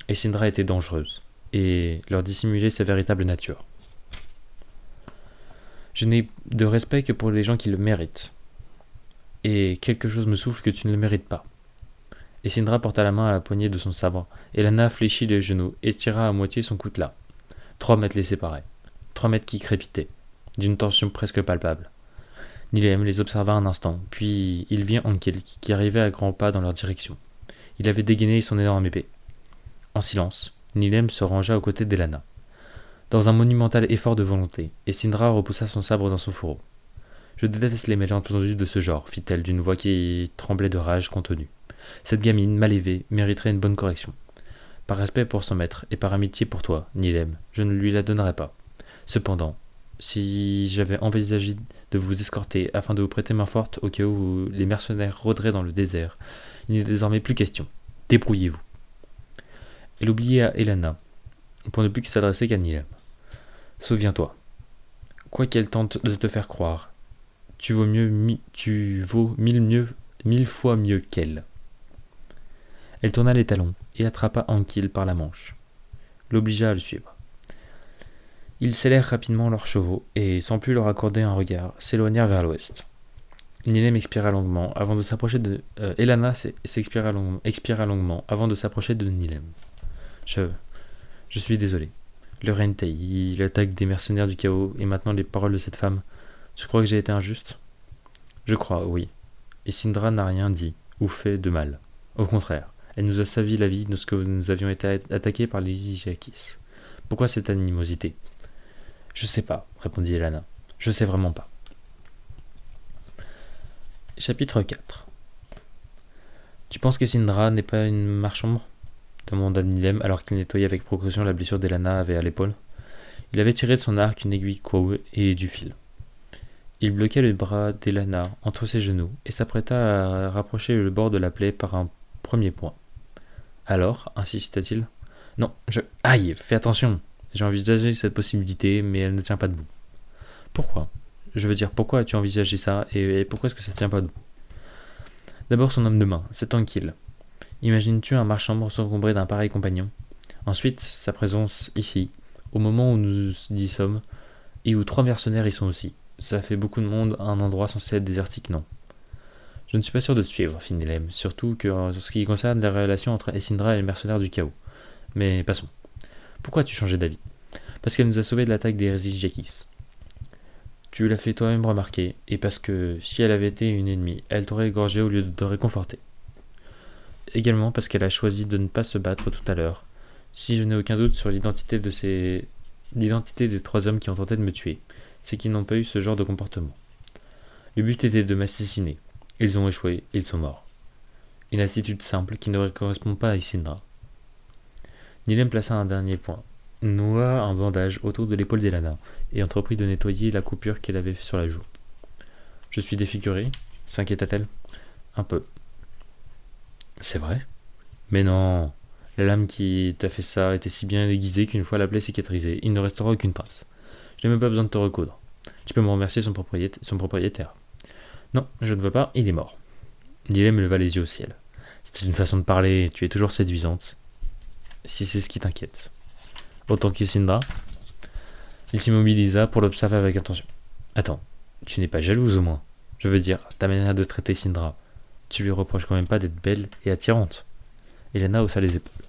Et Sindra était dangereuse et leur dissimuler sa véritable nature. Je n'ai de respect que pour les gens qui le méritent. Et quelque chose me souffle que tu ne le mérites pas. Et Sindra porta la main à la poignée de son sabre, et Lana fléchit les genoux et tira à moitié son coutelas. Trois mètres les séparaient. Trois mètres qui crépitaient, d'une tension presque palpable. Nilem les observa un instant, puis il vit Ankel qui arrivait à grands pas dans leur direction. Il avait dégainé son énorme épée. En silence, Nilem se rangea aux côtés d'Elana. Dans un monumental effort de volonté, et Sindra repoussa son sabre dans son fourreau. Je déteste les malentendus de ce genre, fit-elle d'une voix qui tremblait de rage contenue. Cette gamine, mal élevée, mériterait une bonne correction. Par respect pour son maître et par amitié pour toi, Nilem, je ne lui la donnerai pas. Cependant, si j'avais envisagé de vous escorter afin de vous prêter main forte au cas où les mercenaires rôderaient dans le désert, il n'est désormais plus question. Débrouillez-vous. Elle oubliait à Elana, pour ne plus s'adresser qu'à Nilem. Souviens-toi, quoi qu'elle tente de te faire croire, tu vaux mieux, tu vaux mille fois mieux qu'elle. Elle tourna les talons et attrapa Ankil par la manche, l'obligea à le suivre. Ils scellèrent rapidement leurs chevaux et, sans plus leur accorder un regard, s'éloignèrent vers l'ouest. Nilem expira longuement avant de s'approcher de. Euh, Elana s'expira expira longuement avant de s'approcher de Nilem. Je. Suis désolé. Le Rentei, l'attaque des mercenaires du chaos, et maintenant les paroles de cette femme. Tu crois que j'ai été injuste? Je crois, oui. Et Sindra n'a rien dit ou fait de mal. Au contraire, elle nous a savi la vie lorsque nous avions été attaqués par les Ijakis. Pourquoi cette animosité? Je sais pas, répondit Elana. Je sais vraiment pas. Chapitre 4 Tu penses que Sindra n'est pas une marchande demanda Nilem alors qu'il nettoyait avec précaution la blessure d'Elana avait à l'épaule. Il avait tiré de son arc une aiguille Kouo et du fil. Il bloquait le bras d'Elana entre ses genoux et s'apprêta à rapprocher le bord de la plaie par un premier point. Alors, insista-t-il Non, je. Aïe, fais attention J'ai envisagé cette possibilité, mais elle ne tient pas debout. Pourquoi? Je veux dire, pourquoi as-tu envisagé ça et pourquoi est-ce que ça ne tient pas debout? D'abord son homme de main, c'est tranquille. Imagines-tu un marchand s'encombrer d'un pareil compagnon? Ensuite, sa présence ici, au moment où nous y sommes, et où trois mercenaires y sont aussi. Ça fait beaucoup de monde à un endroit censé être désertique, non Je ne suis pas sûr de te suivre, fit Nilem, surtout que en ce qui concerne les relations entre Essindra et les mercenaires du chaos. Mais passons. Pourquoi as-tu changé d'avis? Parce qu'elle nous a sauvés de l'attaque des Jakis. Tu l'as fait toi-même remarquer, et parce que si elle avait été une ennemie, elle t'aurait égorgé au lieu de te réconforter. Également parce qu'elle a choisi de ne pas se battre tout à l'heure. Si je n'ai aucun doute sur l'identité de ces... l'identité des trois hommes qui ont tenté de me tuer, c'est qu'ils n'ont pas eu ce genre de comportement. Le but était de m'assassiner. Ils ont échoué, ils sont morts. Une attitude simple qui ne correspond pas à Isindra. Nilem plaça un dernier point, noua un bandage autour de l'épaule d'Elana et entreprit de nettoyer la coupure qu'elle avait sur la joue. Je suis défiguré s'inquiéta-t-elle. Un peu. C'est vrai Mais non La lame qui t'a fait ça était si bien aiguisée qu'une fois la plaie cicatrisée, il ne restera aucune trace. Je n'ai même pas besoin de te recoudre. Tu peux me remercier son, propriétaire. Non, je ne veux pas, il est mort. Nilem leva les yeux au ciel. C'était une façon de parler, tu es toujours séduisante. Si c'est ce qui t'inquiète. Autant qu'Isindra. Il s'immobilisa pour l'observer avec attention. Attends, tu n'es pas jalouse au moins. Je veux dire, ta manière de traiter Sindra. Tu lui reproches quand même pas d'être belle et attirante. Elena haussa les épaules.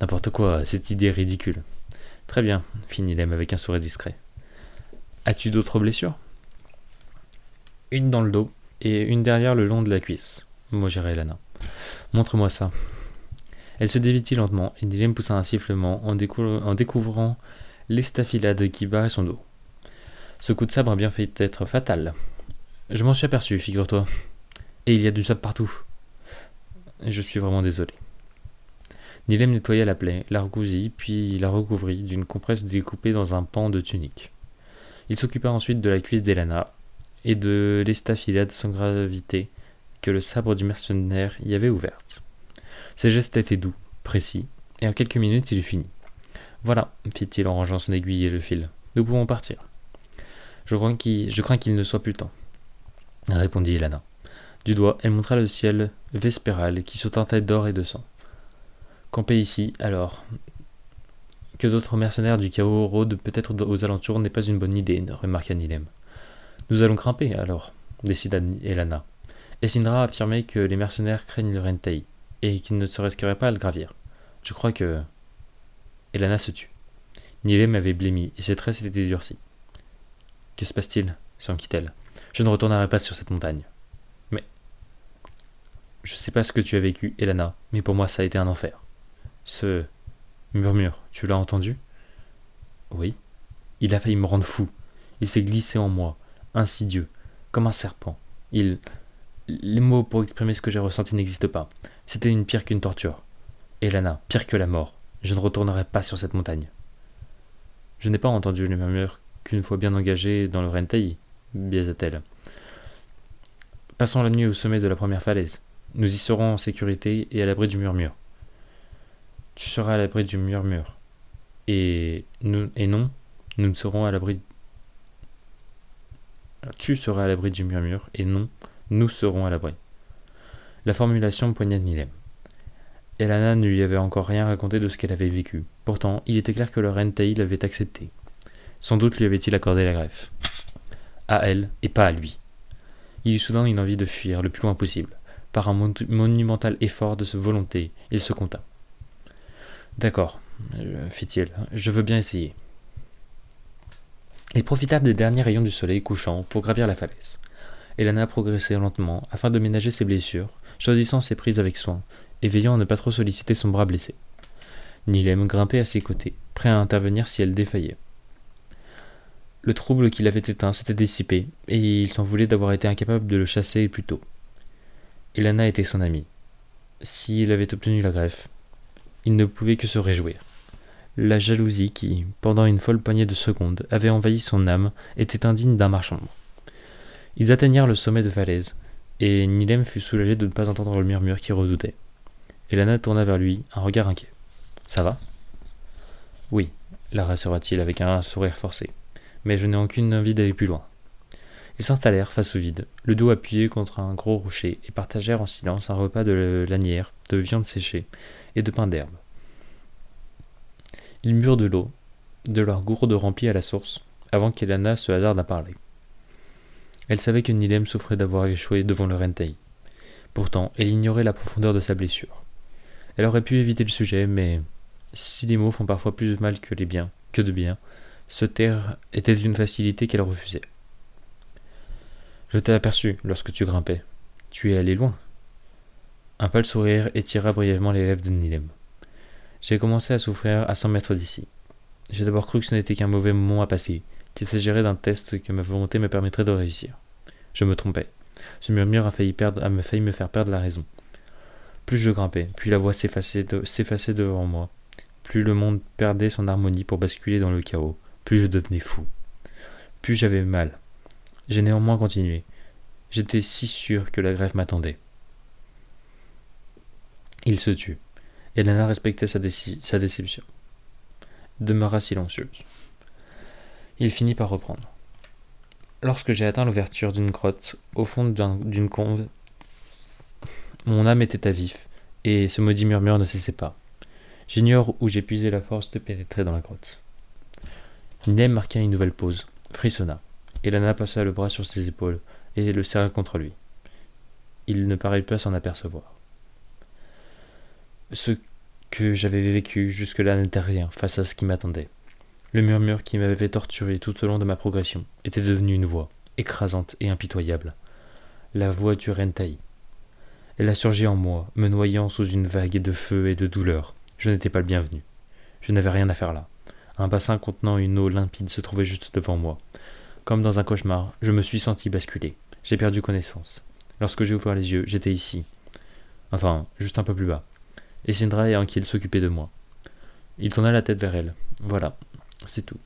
N'importe quoi, cette idée ridicule. Très bien, fit Nilem avec un sourire discret. As-tu d'autres blessures? Une dans le dos et une derrière le long de la cuisse. Moi j'irai Lana. Montre-moi ça. Elle se dévêtit lentement et Nilem poussa un sifflement en, en découvrant l'estafilade qui barrait son dos. Ce coup de sabre a bien fait être fatal. Je m'en suis aperçu, figure-toi. Et il y a du sable partout. Je suis vraiment désolé. Nilem nettoya la plaie, la recousit, puis la recouvrit d'une compresse découpée dans un pan de tunique. Il s'occupa ensuite de la cuisse d'Elana et de l'estafilade sans gravité que le sabre du mercenaire y avait ouverte. Ses gestes étaient doux, précis, et en quelques minutes il eut fini. Voilà, fit-il en rangeant son aiguille et le fil. Nous pouvons partir. Je crains qu'il ne soit plus temps, répondit Elana. Du doigt, elle montra le ciel vespéral qui se teintait d'or et de sang. Camper ici, alors. Que d'autres mercenaires du chaos rôdent peut-être aux alentours n'est pas une bonne idée, remarqua Nilem. Nous allons grimper, alors, décida Elana. Essindra affirmait que les mercenaires craignent le Rentei, et qu'ils ne se risqueraient pas à le gravir. Je crois que. Elana se tut. Nilem avait blêmi, et ses traits s'étaient durcis. Que se passe-t-il? s'enquit-elle. Je ne retournerai pas sur cette montagne. Je sais pas ce que tu as vécu, Elana, mais pour moi ça a été un enfer. Ce. murmure, tu l'as entendu? Oui. Il a failli me rendre fou. Il s'est glissé en moi, insidieux, comme un serpent. Il. Les mots pour exprimer ce que j'ai ressenti n'existent pas. C'était une pire qu'une torture. Et Lana, pire que la mort. Je ne retournerai pas sur cette montagne. Je n'ai pas entendu le murmure qu'une fois bien engagé dans le Rentei, biaisa-t-elle. Passons la nuit au sommet de la première falaise. Nous y serons en sécurité et à l'abri du murmure. Tu seras à l'abri du murmure. Et nous et non, nous ne serons à l'abri tu seras à l'abri du murmure, et non, nous serons à l'abri. La formulation poignait Nilem. Elana ne lui avait encore rien raconté de ce qu'elle avait vécu. Pourtant, il était clair que le Rentei l'avait accepté. Sans doute lui avait-il accordé la greffe. À elle, et pas à lui. Il eut soudain une envie de fuir le plus loin possible. Par un monumental effort de volonté, il se compta. D'accord, euh, fit-il, je veux bien essayer. Il profita des derniers rayons du soleil couchant pour gravir la falaise. Elana progressait lentement afin de ménager ses blessures, choisissant ses prises avec soin et veillant à ne pas trop solliciter son bras blessé. Nilem grimpait à ses côtés, prêt à intervenir si elle défaillait. Le trouble qui l'avait éteint s'était dissipé, et il s'en voulait d'avoir été incapable de le chasser plus tôt. Elana était son amie. S'il avait obtenu la greffe, il ne pouvait que se réjouir. La jalousie qui, pendant une folle poignée de secondes, avait envahi son âme, était indigne d'un marchand. Ils atteignirent le sommet de falaise, et Nilem fut soulagé de ne pas entendre le murmure qui redoutait. Elana tourna vers lui, un regard inquiet. Ça va Oui, la rassura-t-il avec un sourire forcé. Mais je n'ai aucune envie d'aller plus loin. Ils s'installèrent face au vide, le dos appuyé contre un gros rocher, et partagèrent en silence un repas de lanière, de viande séchée et de pain d'herbe. Ils murent de l'eau, de leur gourde remplie à la source, avant qu'Elana se hasarde à parler. Elle savait que Nilem souffrait d'avoir échoué devant le Rentei. Pourtant, elle ignorait la profondeur de sa blessure. Elle aurait pu éviter le sujet, mais si les mots font parfois plus de mal que les biens, que de bien, se taire était d'une facilité qu'elle refusait. Je t'ai aperçu lorsque tu grimpais. Tu es allé loin. Un pâle sourire étira brièvement les lèvres de Nilem. J'ai commencé à souffrir à cent mètres d'ici. J'ai d'abord cru que ce n'était qu'un mauvais moment à passer, qu'il s'agirait d'un test que ma volonté me permettrait de réussir. Je me trompais. Ce murmure a failli, perdre, a failli me faire perdre la raison. Plus je grimpais, plus la voix s'effaçait devant moi, plus le monde perdait son harmonie pour basculer dans le chaos, plus je devenais fou. Plus j'avais mal. J'ai néanmoins continué. J'étais si sûr que la grève m'attendait. Il se tut. Elena respectait sa, sa déception. Demeura silencieuse. Il finit par reprendre. Lorsque j'ai atteint l'ouverture d'une grotte, au fond d'une conve, mon âme était à vif, et ce maudit murmure ne cessait pas. J'ignore où j'ai puisé la force de pénétrer dans la grotte. Nilem marqua une nouvelle pause, frissonna. Elana passa le bras sur ses épaules et le serra contre lui. Il ne parut pas s'en apercevoir. Ce que j'avais vécu jusque-là n'était rien face à ce qui m'attendait. Le murmure qui m'avait torturé tout au long de ma progression était devenu une voix, écrasante et impitoyable. La voix du Rentaï. Elle a surgi en moi, me noyant sous une vague de feu et de douleur. Je n'étais pas le bienvenu. Je n'avais rien à faire là. Un bassin contenant une eau limpide se trouvait juste devant moi. Comme dans un cauchemar, je me suis senti basculer. J'ai perdu connaissance. Lorsque j'ai ouvert les yeux, j'étais ici. Enfin, juste un peu plus bas. Et Sindra et Ankil s'occupaient de moi. Il tourna la tête vers elle. Voilà, c'est tout.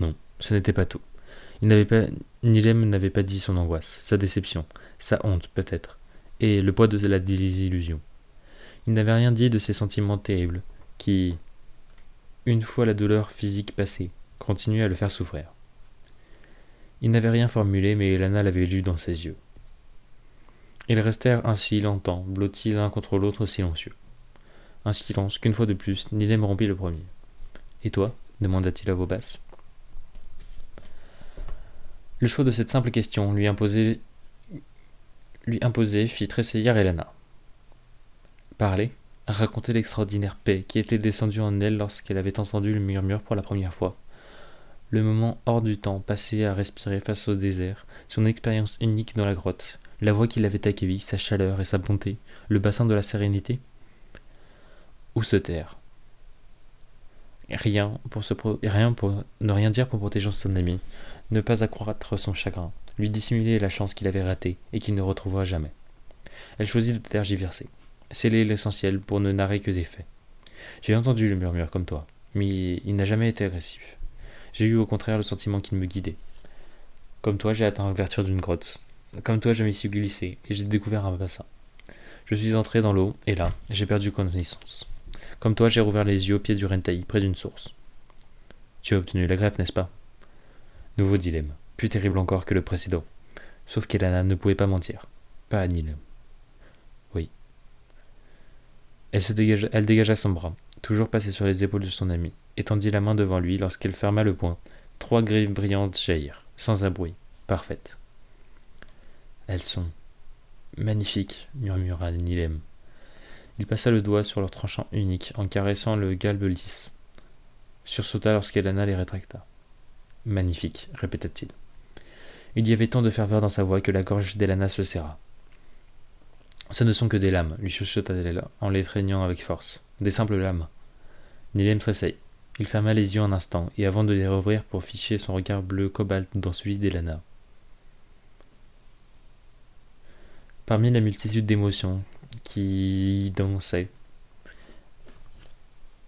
Non, ce n'était pas tout. Il n'avait pas, Nilem n'avait pas dit son angoisse, sa déception, sa honte peut-être, et le poids de la désillusion. Il n'avait rien dit de ces sentiments terribles, qui, une fois la douleur physique passée, continuaient à le faire souffrir. Il n'avait rien formulé, mais Elana l'avait lu dans ses yeux. Ils restèrent ainsi longtemps, blottis l'un contre l'autre silencieux. Un silence qu'une fois de plus, Nilem rompit le premier. Et toi? demanda-t-il à voix basse. Le choix de cette simple question lui imposait, fit tressaillir Elana. Parler, raconter l'extraordinaire paix qui était descendue en elle lorsqu'elle avait entendu le murmure pour la première fois. Le moment hors du temps passé à respirer face au désert, son expérience unique dans la grotte, la voix qui l'avait accueilli, sa chaleur et sa bonté, le bassin de la sérénité Ou se taire? Rien pour, se rien pour ne rien dire pour protéger son ami, ne pas accroître son chagrin, lui dissimuler la chance qu'il avait ratée et qu'il ne retrouvera jamais. Elle choisit de tergiverser, sceller l'essentiel pour ne narrer que des faits. J'ai entendu le murmure comme toi, mais il n'a jamais été agressif. J'ai eu au contraire le sentiment qu'il me guidait. Comme toi, j'ai atteint l'ouverture d'une grotte. Comme toi, je m'y suis glissé et j'ai découvert un bassin. Je suis entré dans l'eau et là, j'ai perdu connaissance. Comme toi, j'ai rouvert les yeux au pied du Rentaï, près d'une source. Tu as obtenu la greffe, n'est-ce pas? Nouveau dilemme, plus terrible encore que le précédent. Sauf qu'Elana ne pouvait pas mentir. Pas à Oui. Elle, se elle dégagea son bras, toujours passé sur les épaules de son ami, et tendit la main devant lui lorsqu'elle ferma le poing. Trois griffes brillantes jaillirent, sans un bruit, parfaites. Elles sont magnifiques, murmura Nilem. Il passa le doigt sur leur tranchant unique en caressant le galbe lisse. Sursauta lorsqu'Elana les rétracta. Magnifique, répéta-t-il. Il y avait tant de ferveur dans sa voix que la gorge d'Elana se serra. Ce ne sont que des lames, lui chuchota-t-elle en l'étreignant avec force. Des simples lames. Nilem tressaillit. Il ferma les yeux un instant, et avant de les rouvrir pour ficher son regard bleu cobalt dans celui d'Elana. Parmi la multitude d'émotions, qui dansait.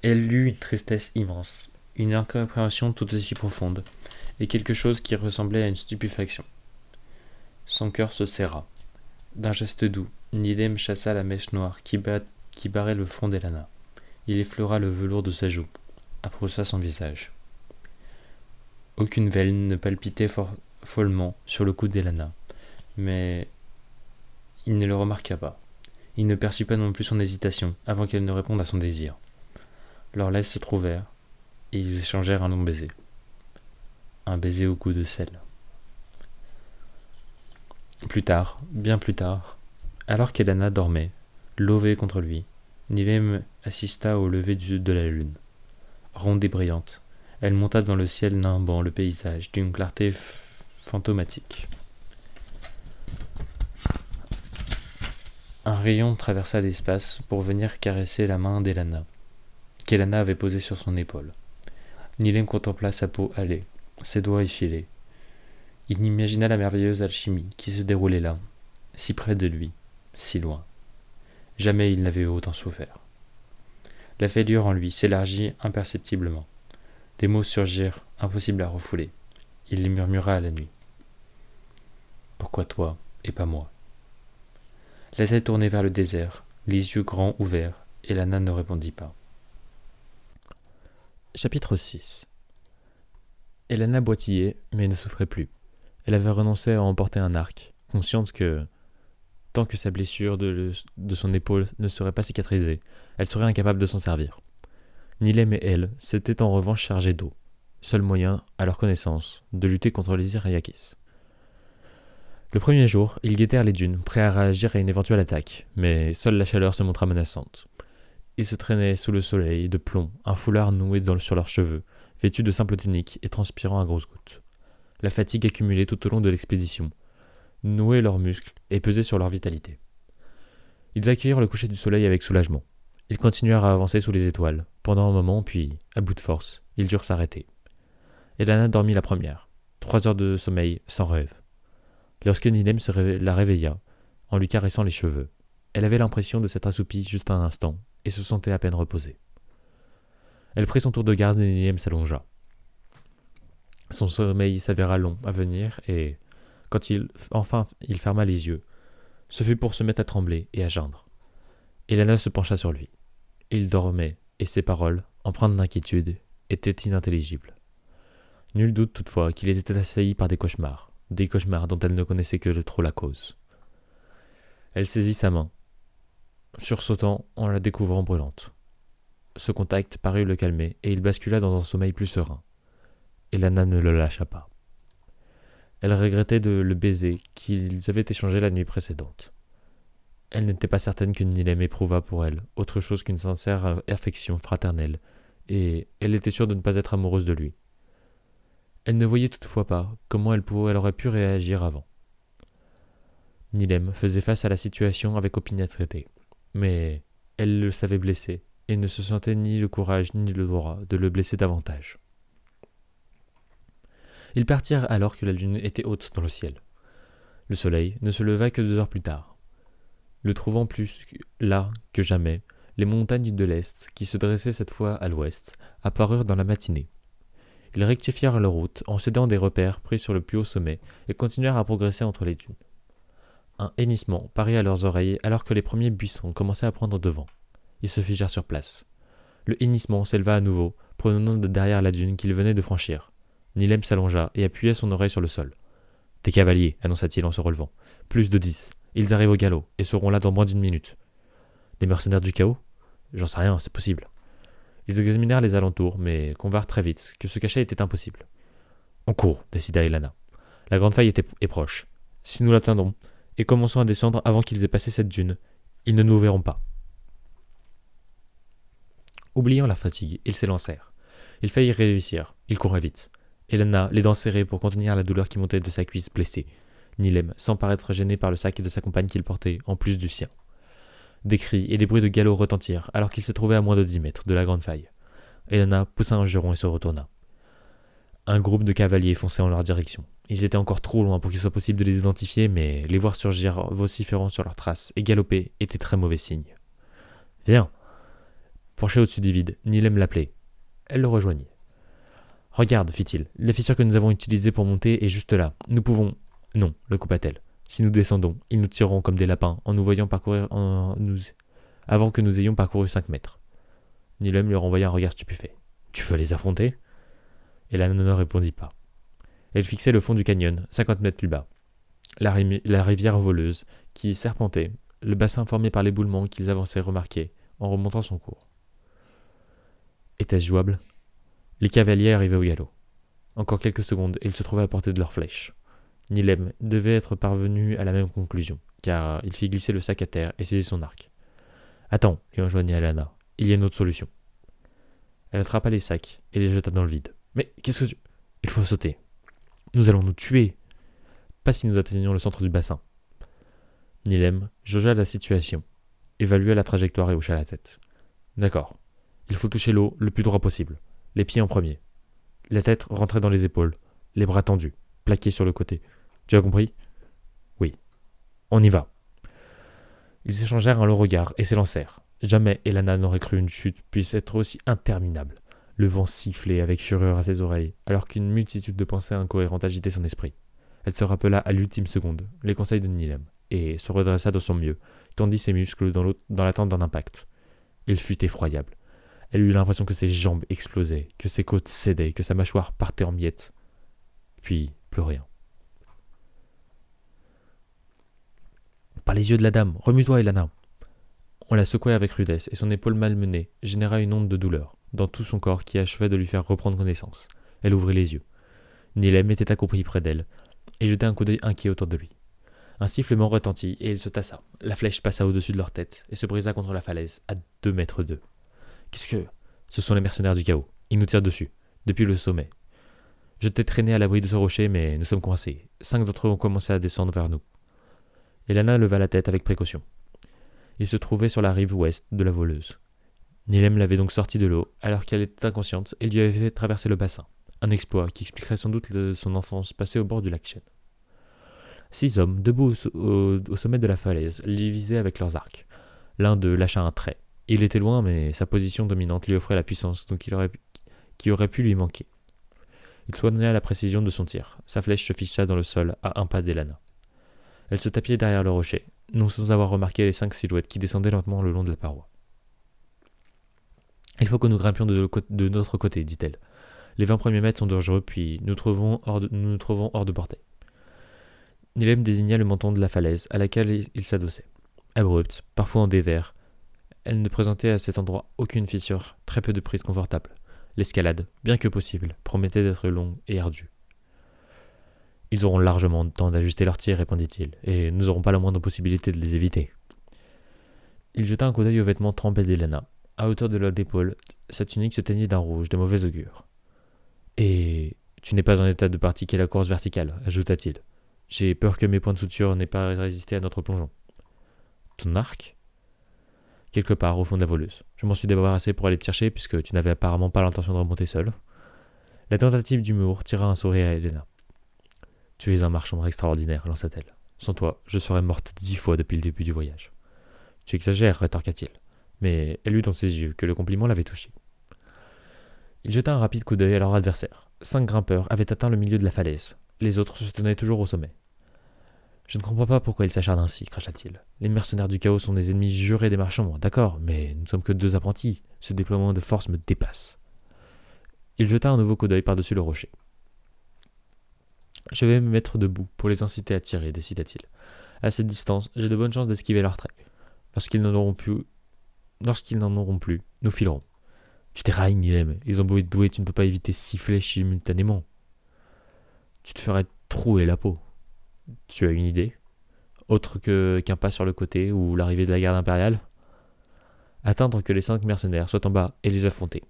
Elle eut une tristesse immense, une incompréhension tout aussi profonde, et quelque chose qui ressemblait à une stupéfaction. Son cœur se serra. D'un geste doux, Nidem chassa la mèche noire qui, qui barrait le front d'Elana. Il effleura le velours de sa joue, approcha son visage. Aucune veine ne palpitait follement sur le cou d'Elana, mais il ne le remarqua pas. Il ne perçut pas non plus son hésitation avant qu'elle ne réponde à son désir. Leurs lèvres se trouvèrent, et ils échangèrent un long baiser. Un baiser au goût de sel. Plus tard, bien plus tard, Alors qu'Elana dormait, levée contre lui, Nilem assista au lever de la lune. Ronde et brillante, elle monta dans le ciel nimbant le paysage d'une clarté fantomatique. Un rayon traversa l'espace pour venir caresser la main d'Elana, qu'Elana avait posée sur son épaule. Nilem contempla sa peau hâlée, ses doigts effilés. Il imagina la merveilleuse alchimie qui se déroulait là, si près de lui, si loin. Jamais il n'avait autant souffert. La fêlure en lui s'élargit imperceptiblement. Des mots surgirent, impossibles à refouler. Il les murmura à la nuit. Pourquoi toi et pas moi? La tête tournée vers le désert, les yeux grands ouverts, et Lana ne répondit pas. Chapitre 6 Elana boitillait, mais ne souffrait plus. Elle avait renoncé à emporter un arc, consciente que, tant que sa blessure de, son épaule ne serait pas cicatrisée, elle serait incapable de s'en servir. Nilem et elle s'étaient en revanche chargés d'eau, seul moyen, à leur connaissance, de lutter contre les Iriakis. Le premier jour, ils guettèrent les dunes, prêts à réagir à une éventuelle attaque, mais seule la chaleur se montra menaçante. Ils se traînaient sous le soleil de plomb, un foulard noué sur leurs cheveux, vêtus de simples tuniques et transpirant à grosses gouttes. La fatigue accumulée tout au long de l'expédition nouait leurs muscles et pesait sur leur vitalité. Ils accueillirent le coucher du soleil avec soulagement. Ils continuèrent à avancer sous les étoiles, pendant un moment, puis, à bout de force, ils durent s'arrêter. Elana dormit la première, trois heures de sommeil sans rêve. Lorsque Nilem se la réveilla, en lui caressant les cheveux, elle avait l'impression de s'être assoupie juste un instant et se sentait à peine reposée. Elle prit son tour de garde et Nilem s'allongea. Son sommeil s'avéra long à venir et, quand il, enfin il ferma les yeux, ce fut pour se mettre à trembler et à geindre. Elana se pencha sur lui. Il dormait, et ses paroles, empreintes d'inquiétude, étaient inintelligibles. Nul doute toutefois qu'il était assailli par des cauchemars, des cauchemars dont elle ne connaissait que trop la cause. Elle saisit sa main, sursautant en la découvrant brûlante. Ce contact parut le calmer, et il bascula dans un sommeil plus serein. Elana ne le lâcha pas. Elle regrettait de le baiser qu'ils avaient échangé la nuit précédente. Elle n'était pas certaine que Nilem éprouvât pour elle autre chose qu'une sincère affection fraternelle, et elle était sûre de ne pas être amoureuse de lui. Elle ne voyait toutefois pas comment elle, elle aurait pu réagir avant. Nilem faisait face à la situation avec opiniâtreté mais elle le savait blessé, et ne se sentait ni le courage ni le droit de le blesser davantage. Ils partirent alors que la lune était haute dans le ciel. Le soleil ne se leva que deux heures plus tard. Le trouvant plus là que jamais, les montagnes de l'Est, qui se dressaient cette fois à l'ouest, apparurent dans la matinée. Ils rectifièrent leur route en cédant des repères pris sur le plus haut sommet et continuèrent à progresser entre les dunes. Un hennissement parut à leurs oreilles alors que les premiers buissons commençaient à prendre devant. Ils se figèrent sur place. Le hennissement s'éleva à nouveau, provenant de derrière la dune qu'ils venaient de franchir. Nilem s'allongea et appuya son oreille sur le sol. Des cavaliers, annonça-t-il en se relevant. Plus de dix. Ils arrivent au galop et seront là dans moins d'une minute. Des mercenaires du chaos? J'en sais rien, c'est possible. Ils examinèrent les alentours, mais convinrent très vite que ce cachet était impossible. On court, décida Elana. La grande faille est proche. Si nous l'atteindrons, et commençons à descendre avant qu'ils aient passé cette dune. Ils ne nous verront pas. Oubliant la fatigue, ils s'élancèrent. Il faillit réussir. Ils couraient vite. Elena, les dents serrées pour contenir la douleur qui montait de sa cuisse blessée. Nilem, sans paraître gêné par le sac de sa compagne qu'il portait, en plus du sien. Des cris et des bruits de galop retentirent alors qu'il se trouvait à moins de dix mètres de la grande faille. Elena poussa un juron et se retourna. Un groupe de cavaliers fonçait en leur direction. Ils étaient encore trop loin pour qu'il soit possible de les identifier, mais les voir surgir vociférant sur leurs traces et galoper était très mauvais signe. Viens Penché au-dessus du vide, Nilem l'appelait. Elle le rejoignit. Regarde, fit-il, la fissure que nous avons utilisée pour monter est juste là. Nous pouvons. Non, le coupa-t-elle. Si nous descendons, ils nous tireront comme des lapins en nous voyant parcourir avant que nous ayons parcouru cinq mètres. Nilem lui renvoya un regard stupéfait. Tu veux les affronter? Et la ne répondit pas. Elle fixait le fond du canyon, cinquante mètres plus bas. La, rivière voleuse, qui serpentait, le bassin formé par l'éboulement qu'ils avançaient remarquaient en remontant son cours. Était-ce jouable? Les cavaliers arrivaient au galop. Encore quelques secondes ils se trouvaient à portée de leurs flèches. Nilem devait être parvenu à la même conclusion. car il fit glisser le sac à terre et saisit son arc. Attends, lui enjoignit Alana, il y a une autre solution. Elle attrapa les sacs et les jeta dans le vide. Mais qu'est-ce que tu. Il faut sauter. Nous allons nous tuer. Pas si nous atteignons le centre du bassin. Nilem jaugea la situation, évalua la trajectoire et hocha la tête. D'accord. Il faut toucher l'eau le plus droit possible. Les pieds en premier. La tête rentrée dans les épaules, les bras tendus, plaqués sur le côté. Tu as compris? Oui. On y va. Ils échangèrent un long regard et s'élancèrent. Jamais Elana n'aurait cru une chute puisse être aussi interminable. Le vent sifflait avec fureur à ses oreilles, alors qu'une multitude de pensées incohérentes agitaient son esprit. Elle se rappela à l'ultime seconde les conseils de Nilem, et se redressa de son mieux, tendit ses muscles dans l'attente d'un impact. Il fut effroyable. Elle eut l'impression que ses jambes explosaient, que ses côtes cédaient, que sa mâchoire partait en miettes. Puis plus rien. Par les yeux de la dame, remue-toi, Elana. On la secouait avec rudesse, et son épaule malmenée généra une onde de douleur dans tout son corps qui achevait de lui faire reprendre connaissance. Elle ouvrit les yeux. Nilem était accroupi près d'elle, et jetait un coup d'œil inquiet autour de lui. Un sifflement retentit, et il se tassa. La flèche passa au-dessus de leur tête, et se brisa contre la falaise, à deux mètres d'eux. Qu'est-ce que. Ce sont les mercenaires du chaos? Ils nous tirent dessus, depuis le sommet. Je t'ai traîné à l'abri de ce rocher, mais nous sommes coincés. Cinq d'entre eux ont commencé à descendre vers nous. Elana leva la tête avec précaution. Il se trouvait sur la rive ouest de la voleuse. Nilem l'avait donc sortie de l'eau alors qu'elle était inconsciente et lui avait fait traverser le bassin. Un exploit qui expliquerait sans doute son enfance passée au bord du lac Chen. Six hommes, debout au, sommet de la falaise, l'y visaient avec leurs arcs. L'un d'eux lâcha un trait. Il était loin, mais sa position dominante lui offrait la puissance donc il aurait, qui aurait pu lui manquer. Il soigna la précision de son tir. Sa flèche se fixa dans le sol à un pas d'Elana. Elle se tapait derrière le rocher, non sans avoir remarqué les cinq silhouettes qui descendaient lentement le long de la paroi. Il faut que nous grimpions de, notre côté, dit-elle. Les vingt premiers mètres sont dangereux, puis nous nous trouvons hors de portée. Nilem désigna le menton de la falaise à laquelle il s'adossait. Abrupte, parfois en dévers, elle ne présentait à cet endroit aucune fissure, très peu de prise confortable. L'escalade, bien que possible, promettait d'être longue et ardue. Ils auront largement le temps d'ajuster leur tir, répondit-il, et nous n'aurons pas la moindre possibilité de les éviter. Il jeta un coup d'œil aux vêtements trempés d'Elena. À hauteur de leur épaule, sa tunique se teignait d'un rouge de mauvais augure. Et tu n'es pas en état de pratiquer la course verticale, ajouta-t-il. J'ai peur que mes points de suture n'aient pas résisté à notre plongeon. Ton arc? Quelque part au fond de la voleuse. Je m'en suis débarrassé pour aller te chercher puisque tu n'avais apparemment pas l'intention de remonter seul. La tentative d'humour tira un sourire à Elena. Tu es un marchand extraordinaire, lança-t-elle. Sans toi, je serais morte dix fois depuis le début du voyage. Tu exagères, rétorqua-t-il. Mais elle eut dans ses yeux que le compliment l'avait touché. Il jeta un rapide coup d'œil à leur adversaire. Cinq grimpeurs avaient atteint le milieu de la falaise. Les autres se tenaient toujours au sommet. Je ne comprends pas pourquoi ils s'acharnent ainsi, cracha-t-il. Les mercenaires du chaos sont des ennemis jurés des marchands, d'accord, mais nous ne sommes que deux apprentis. Ce déploiement de force me dépasse. Il jeta un nouveau coup d'œil par-dessus le rocher. Je vais me mettre debout pour les inciter à tirer, décida-t-il. À cette distance, j'ai de bonnes chances d'esquiver leurs traits. Lorsqu'ils n'en auront plus, lorsqu'ils n'en auront plus, nous filerons. Tu t'érailles, Nilem. Ils ont beau être doués, tu ne peux pas éviter six flèches simultanément. Tu te ferais trouer la peau. Tu as une idée Autre que qu'un pas sur le côté ou l'arrivée de la garde impériale? Attendre que les cinq mercenaires soient en bas et les affronter.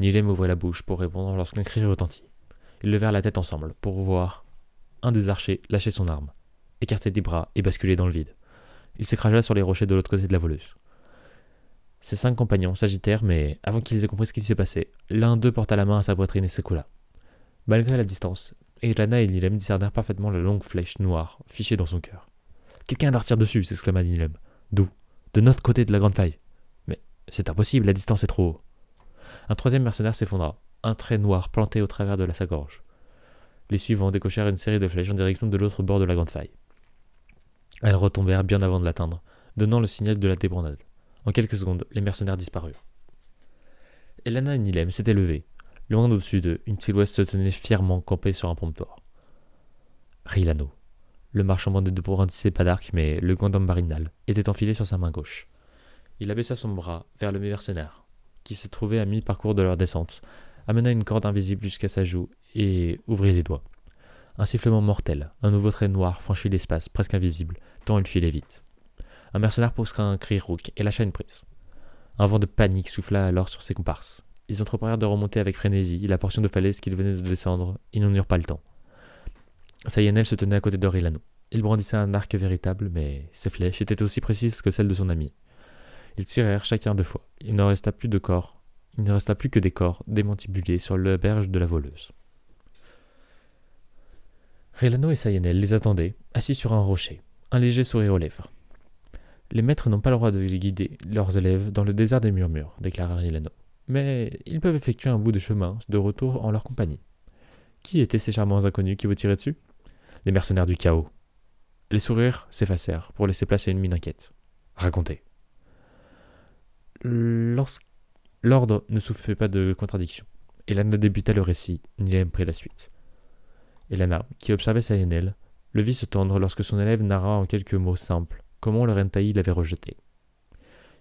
Nilem ouvrait la bouche pour répondre lorsqu'un cri retentit. Ils levèrent la tête ensemble pour voir un des archers lâcher son arme, écarter des bras et basculer dans le vide. Il s'écrasa sur les rochers de l'autre côté de la voleuse. Ses cinq compagnons s'agitèrent, mais avant qu'ils aient compris ce qui s'est passé, l'un d'eux porta la main à sa poitrine et s'écoula. Malgré la distance, Elana et Nilem discernèrent parfaitement la longue flèche noire fichée dans son cœur. Quelqu'un leur tire dessus, s'exclama Nilem. D'où? De notre côté de la grande faille. Mais c'est impossible, la distance est trop haut. Un troisième mercenaire s'effondra, un trait noir planté au travers de sa gorge. Les suivants décochèrent une série de flèches en direction de l'autre bord de la grande faille. Elles retombèrent bien avant de l'atteindre, donnant le signal de la débandade. En quelques secondes, les mercenaires disparurent. Elana et Nilem s'étaient levés. Loin au-dessus d'eux, une silhouette se tenait fièrement campée sur un promptoir. Rilano. Le marchand de ne pas d'arc, mais le gandam marinal était enfilé sur sa main gauche. Il abaissa son bras vers le mercenaire, qui se trouvait à mi-parcours de leur descente, amena une corde invisible jusqu'à sa joue et ouvrit les doigts. Un sifflement mortel, un nouveau trait noir franchit l'espace, presque invisible, tant il filait vite. Un mercenaire poussa un cri rauque et lâcha une prise. Un vent de panique souffla alors sur ses comparses. Ils entreprirent de remonter avec frénésie la portion de falaise qu'ils venaient de descendre, ils n'en eurent pas le temps. Sayanel se tenait à côté d'Orilano. Il brandissait un arc véritable, mais ses flèches étaient aussi précises que celles de son ami. Ils tirèrent chacun deux fois. Il ne resta plus de corps. Il ne resta plus que des corps démantibulés sur le berge de la voleuse. Rilano et Sayanel les attendaient, assis sur un rocher, un léger sourire aux lèvres. Les maîtres n'ont pas le droit de guider leurs élèves dans le désert des murmures, déclara Rilano. Mais ils peuvent effectuer un bout de chemin de retour en leur compagnie. Qui étaient ces charmants inconnus qui vous tiraient dessus? Les mercenaires du chaos. Les sourires s'effacèrent pour laisser place à une mine inquiète. Racontez. L'ordre ne souffrait pas de contradiction. Elana débuta le récit, Nilem prit la suite. Elana, qui observait Sayanel, le vit se tendre lorsque son élève narra en quelques mots simples comment le Rentaï l'avait rejeté.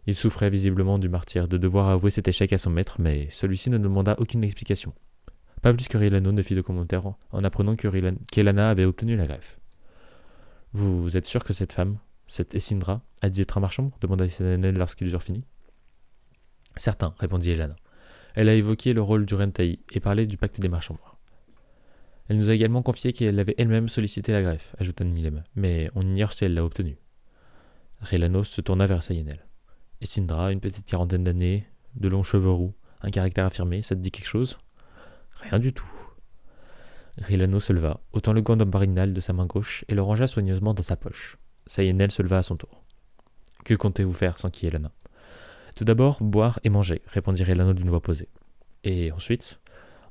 Il souffrait visiblement du martyr de devoir avouer cet échec à son maître, mais celui-ci ne demanda aucune explication. Pas plus que Rilano ne fit de commentaire en apprenant qu'Elana avait obtenu la greffe. Vous êtes sûr que cette femme, cette Essindra, a dit être un marchand demanda Sayanel lorsqu'ils eurent fini. Certain, répondit Elana. Elle a évoqué le rôle du Rentaï et parlé du pacte des marchands. Elle nous a également confié qu'elle avait elle-même sollicité la greffe, ajouta Nilem, mais on ignore si elle l'a obtenue. Relano se tourna vers Sayenel. Et Sindra, une petite quarantaine d'années, de longs cheveux roux, un caractère affirmé, ça te dit quelque chose? Rien du tout. Rilano se leva, ôtant le gant d'ombarinal de sa main gauche et le rangea soigneusement dans sa poche. Sayenel se leva à son tour. Que comptez-vous faire sans qui est la main Tout d'abord, boire et manger, répondit Rilano d'une voix posée. Et ensuite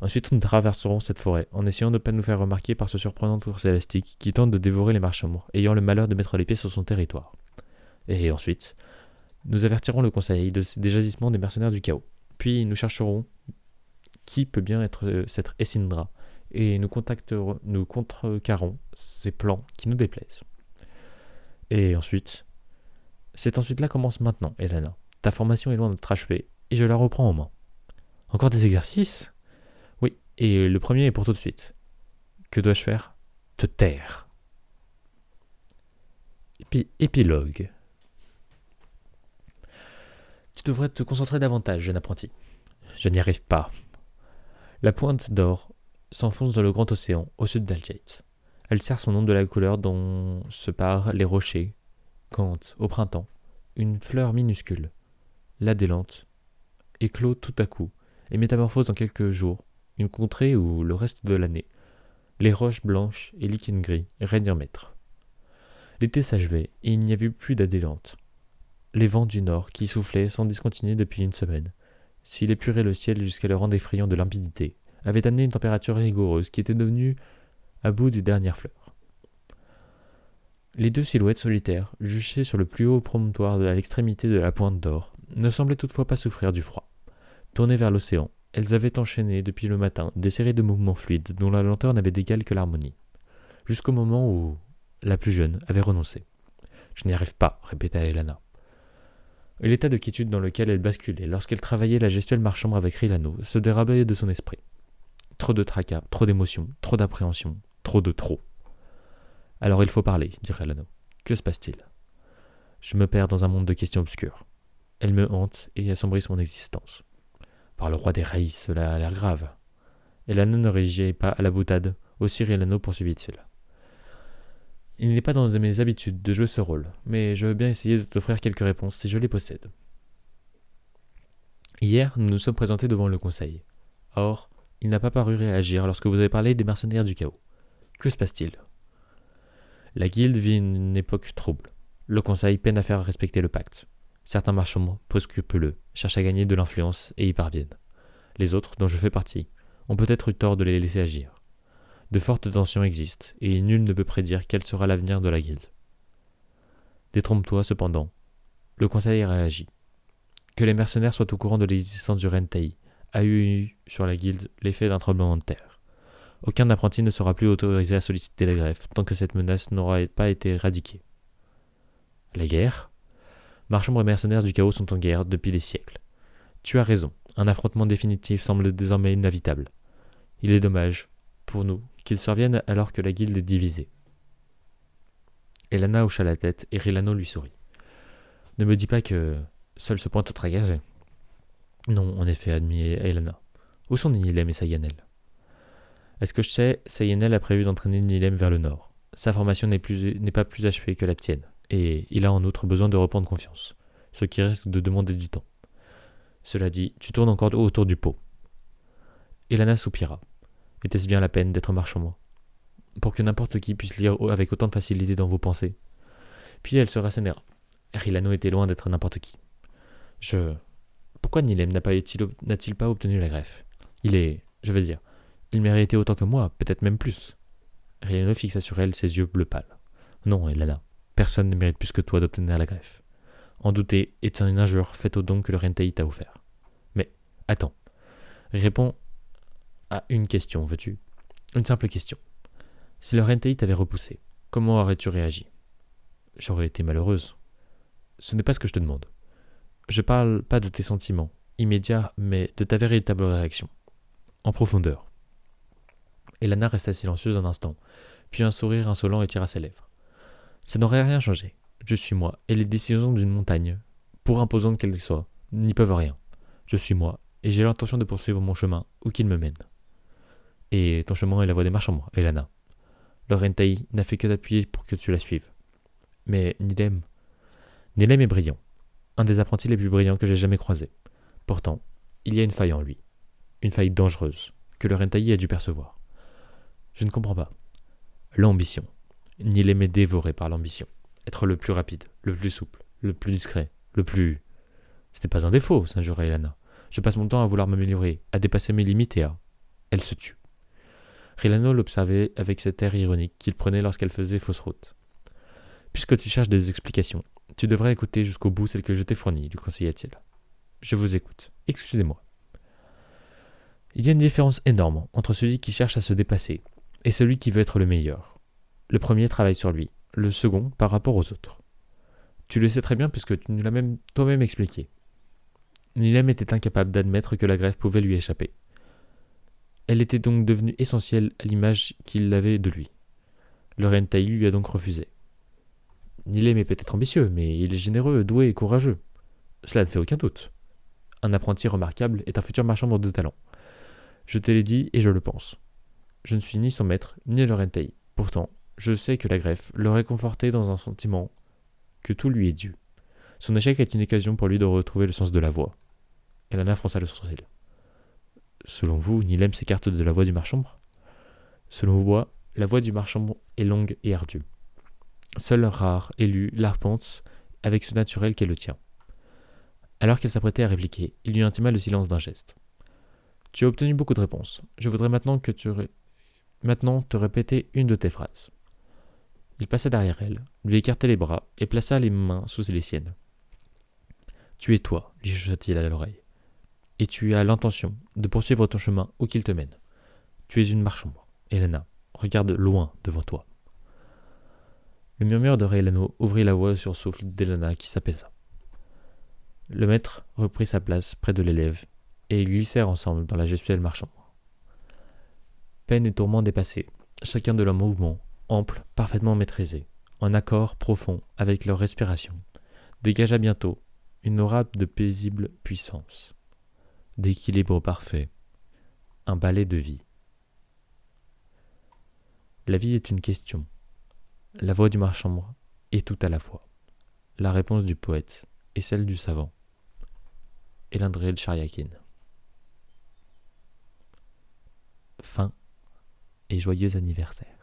Ensuite, nous traverserons cette forêt, en essayant de ne pas nous faire remarquer par ce surprenant ours élastique qui tente de dévorer les marchands, ayant le malheur de mettre les pieds sur son territoire. Et ensuite, nous avertirons le conseil de, des jagissements des mercenaires du chaos. Puis nous chercherons qui peut bien être euh, cette Essindra, et nous, contacterons, nous contrecarrons ces plans qui nous déplaisent. Et ensuite, c'est ensuite là commence maintenant, Elena. Ta formation est loin d'être achevée, et je la reprends en main. Encore des exercices? Oui, et le premier est pour tout de suite. Que dois-je faire? Te taire. épilogue. Tu devrais te concentrer davantage, jeune apprenti. Je n'y arrive pas. La pointe d'or s'enfonce dans le grand océan, au sud d'Algate. Elle sert son nom de la couleur dont se parent les rochers, quand, au printemps, une fleur minuscule, l'adélante, éclot tout à coup et métamorphose en quelques jours une contrée où, le reste de l'année, les roches blanches et liquides gris règnent en maître. L'été s'achevait et il n'y avait plus d'adélante les vents du nord qui soufflaient sans discontinuer depuis une semaine, s'il épurait le ciel jusqu'à le rendre effrayant de limpidité, avaient amené une température rigoureuse qui était devenue à bout des dernières fleurs. Les deux silhouettes solitaires, juchées sur le plus haut promontoire à l'extrémité de la pointe d'or, ne semblaient toutefois pas souffrir du froid. Tournées vers l'océan, elles avaient enchaîné depuis le matin des séries de mouvements fluides dont la lenteur n'avait d'égal que l'harmonie, jusqu'au moment où la plus jeune avait renoncé. Je n'y arrive pas, répéta Elana et l'état de quiétude dans lequel elle basculait lorsqu'elle travaillait la gestuelle marchande avec Rilano se dérobait de son esprit. Trop de tracas, trop d'émotions, trop d'appréhension, trop de trop. Alors il faut parler, dit Rilano. Que se passe-t-il? Je me perds dans un monde de questions obscures. Elle me hante et assombrit mon existence. Par le roi des raïs, cela a l'air grave. Elana ne réagit pas à la boutade, aussi Rilano poursuivit-il. Il n'est pas dans mes habitudes de jouer ce rôle, mais je veux bien essayer de t'offrir quelques réponses si je les possède. Hier, nous nous sommes présentés devant le conseil. Or, il n'a pas paru réagir lorsque vous avez parlé des mercenaires du chaos. Que se passe-t-il? La guilde vit une époque trouble. Le conseil peine à faire respecter le pacte. Certains marchands, peu scrupuleux, cherchent à gagner de l'influence et y parviennent. Les autres, dont je fais partie, ont peut-être eu tort de les laisser agir. De fortes tensions existent, et nul ne peut prédire quel sera l'avenir de la guilde. Détrompe-toi cependant. Le conseil réagit. Que les mercenaires soient au courant de l'existence du Rentai a eu sur la guilde l'effet d'un tremblement de terre. Aucun apprenti ne sera plus autorisé à solliciter la greffe tant que cette menace n'aura pas été éradiquée. La guerre? Marchands et mercenaires du chaos sont en guerre depuis des siècles. Tu as raison, un affrontement définitif semble désormais inévitable. Il est dommage, pour nous, qu'ils surviennent alors que la guilde est divisée. Elana hocha la tête et Rilano lui sourit. Ne me dis pas que seul ce point te gagé. Non, en effet, admis Elana. Où sont Nilem et Sayanel Est-ce que je sais, Sayanel a prévu d'entraîner Nilem vers le nord. Sa formation n'est pas plus achevée que la tienne, et il a en outre besoin de reprendre confiance, ce qui risque de demander du temps. Cela dit, tu tournes encore autour du pot. Elana soupira. Était-ce bien la peine d'être marchand moi? Pour que n'importe qui puisse lire avec autant de facilité dans vos pensées. Puis elle se rassénera. Rilano était loin d'être n'importe qui. Je. Pourquoi Nilem n'a-t-il pas obtenu la greffe? Il est. Je veux dire, il méritait autant que moi, peut-être même plus. Rilano fixa sur elle ses yeux bleu pâle. Non, Elana, personne ne mérite plus que toi d'obtenir la greffe. En douter est une injure faite au don que le Rentaï t'a offert. Mais, attends. Réponds une question, veux-tu? Une simple question. Si le Rentaï t'avait repoussé, comment aurais-tu réagi? J'aurais été malheureuse. Ce n'est pas ce que je te demande. Je parle pas de tes sentiments immédiats, mais de ta véritable réaction. En profondeur. Elana resta silencieuse un instant, puis un sourire insolent étira ses lèvres. Ça n'aurait rien changé. Je suis moi, et les décisions d'une montagne, pour imposantes qu'elles soient, n'y peuvent rien. Je suis moi, et j'ai l'intention de poursuivre mon chemin, où qu'il me mène. Et ton chemin est la voie des marchands, Elana. Laurentaï n'a fait que d'appuyer pour que tu la suives. Mais Nidem. Nilem est brillant. Un des apprentis les plus brillants que j'ai jamais croisés. Pourtant, il y a une faille en lui. Une faille dangereuse, que le a dû percevoir. Je ne comprends pas. L'ambition. Nilem est dévoré par l'ambition. Être le plus rapide, le plus souple, le plus discret, le plus. Ce n'est pas un défaut, s'injurait Elana. Je passe mon temps à vouloir m'améliorer, à dépasser mes limites et à. Elle se tue. Rilano l'observait avec cet air ironique qu'il prenait lorsqu'elle faisait fausse route. Puisque tu cherches des explications, tu devrais écouter jusqu'au bout celle que je t'ai fournie, lui conseilla-t-il. Je vous écoute. Excusez-moi. Il y a une différence énorme entre celui qui cherche à se dépasser et celui qui veut être le meilleur. Le premier travaille sur lui, le second par rapport aux autres. Tu le sais très bien puisque tu nous l'as même toi-même expliqué. Nilem était incapable d'admettre que la grève pouvait lui échapper. Elle était donc devenue essentielle à l'image qu'il avait de lui. Le Rentaï lui a donc refusé. Nilem est peut-être ambitieux, mais il est généreux, doué et courageux. Cela ne fait aucun doute. Un apprenti remarquable est un futur marchand de talent. Je te l'ai dit et je le pense. Je ne suis ni son maître, ni le Rentaï. Pourtant, je sais que la greffe le réconfortait dans un sentiment que tout lui est dû. Son échec est une occasion pour lui de retrouver le sens de la voie. Elana fronça le sourcil. Selon vous, Nilem s'écarte de la voie du marchand Selon vous, la voie du marchand est longue et ardue. Seul rare élu l'arpente avec ce naturel qu'est le tien. Alors qu'elle s'apprêtait à répliquer, il lui intima le silence d'un geste. Tu as obtenu beaucoup de réponses. Je voudrais maintenant que tu maintenant te répéter une de tes phrases. Il passa derrière elle, lui écarta les bras et plaça les mains sous les siennes. Tu es toi, lui chuchota-t-il à l'oreille, et tu as l'intention de poursuivre ton chemin où qu'il te mène. Tu es une marchande, Helena. Regarde loin devant toi. Le murmure de Raylano ouvrit la voie sur souffle d'Elena qui s'apaisa. Le maître reprit sa place près de l'élève, et ils glissèrent ensemble dans la gestuelle marchande. Peine et tourment dépassés, chacun de leurs mouvements, ample, parfaitement maîtrisé, en accord profond avec leur respiration, dégagea bientôt une aura de paisible puissance, d'équilibre parfait, un balai de vie. La vie est une question, la voix du marchand est tout à la fois. La réponse du poète est celle du savant. Chariakin. Fin et joyeux anniversaire.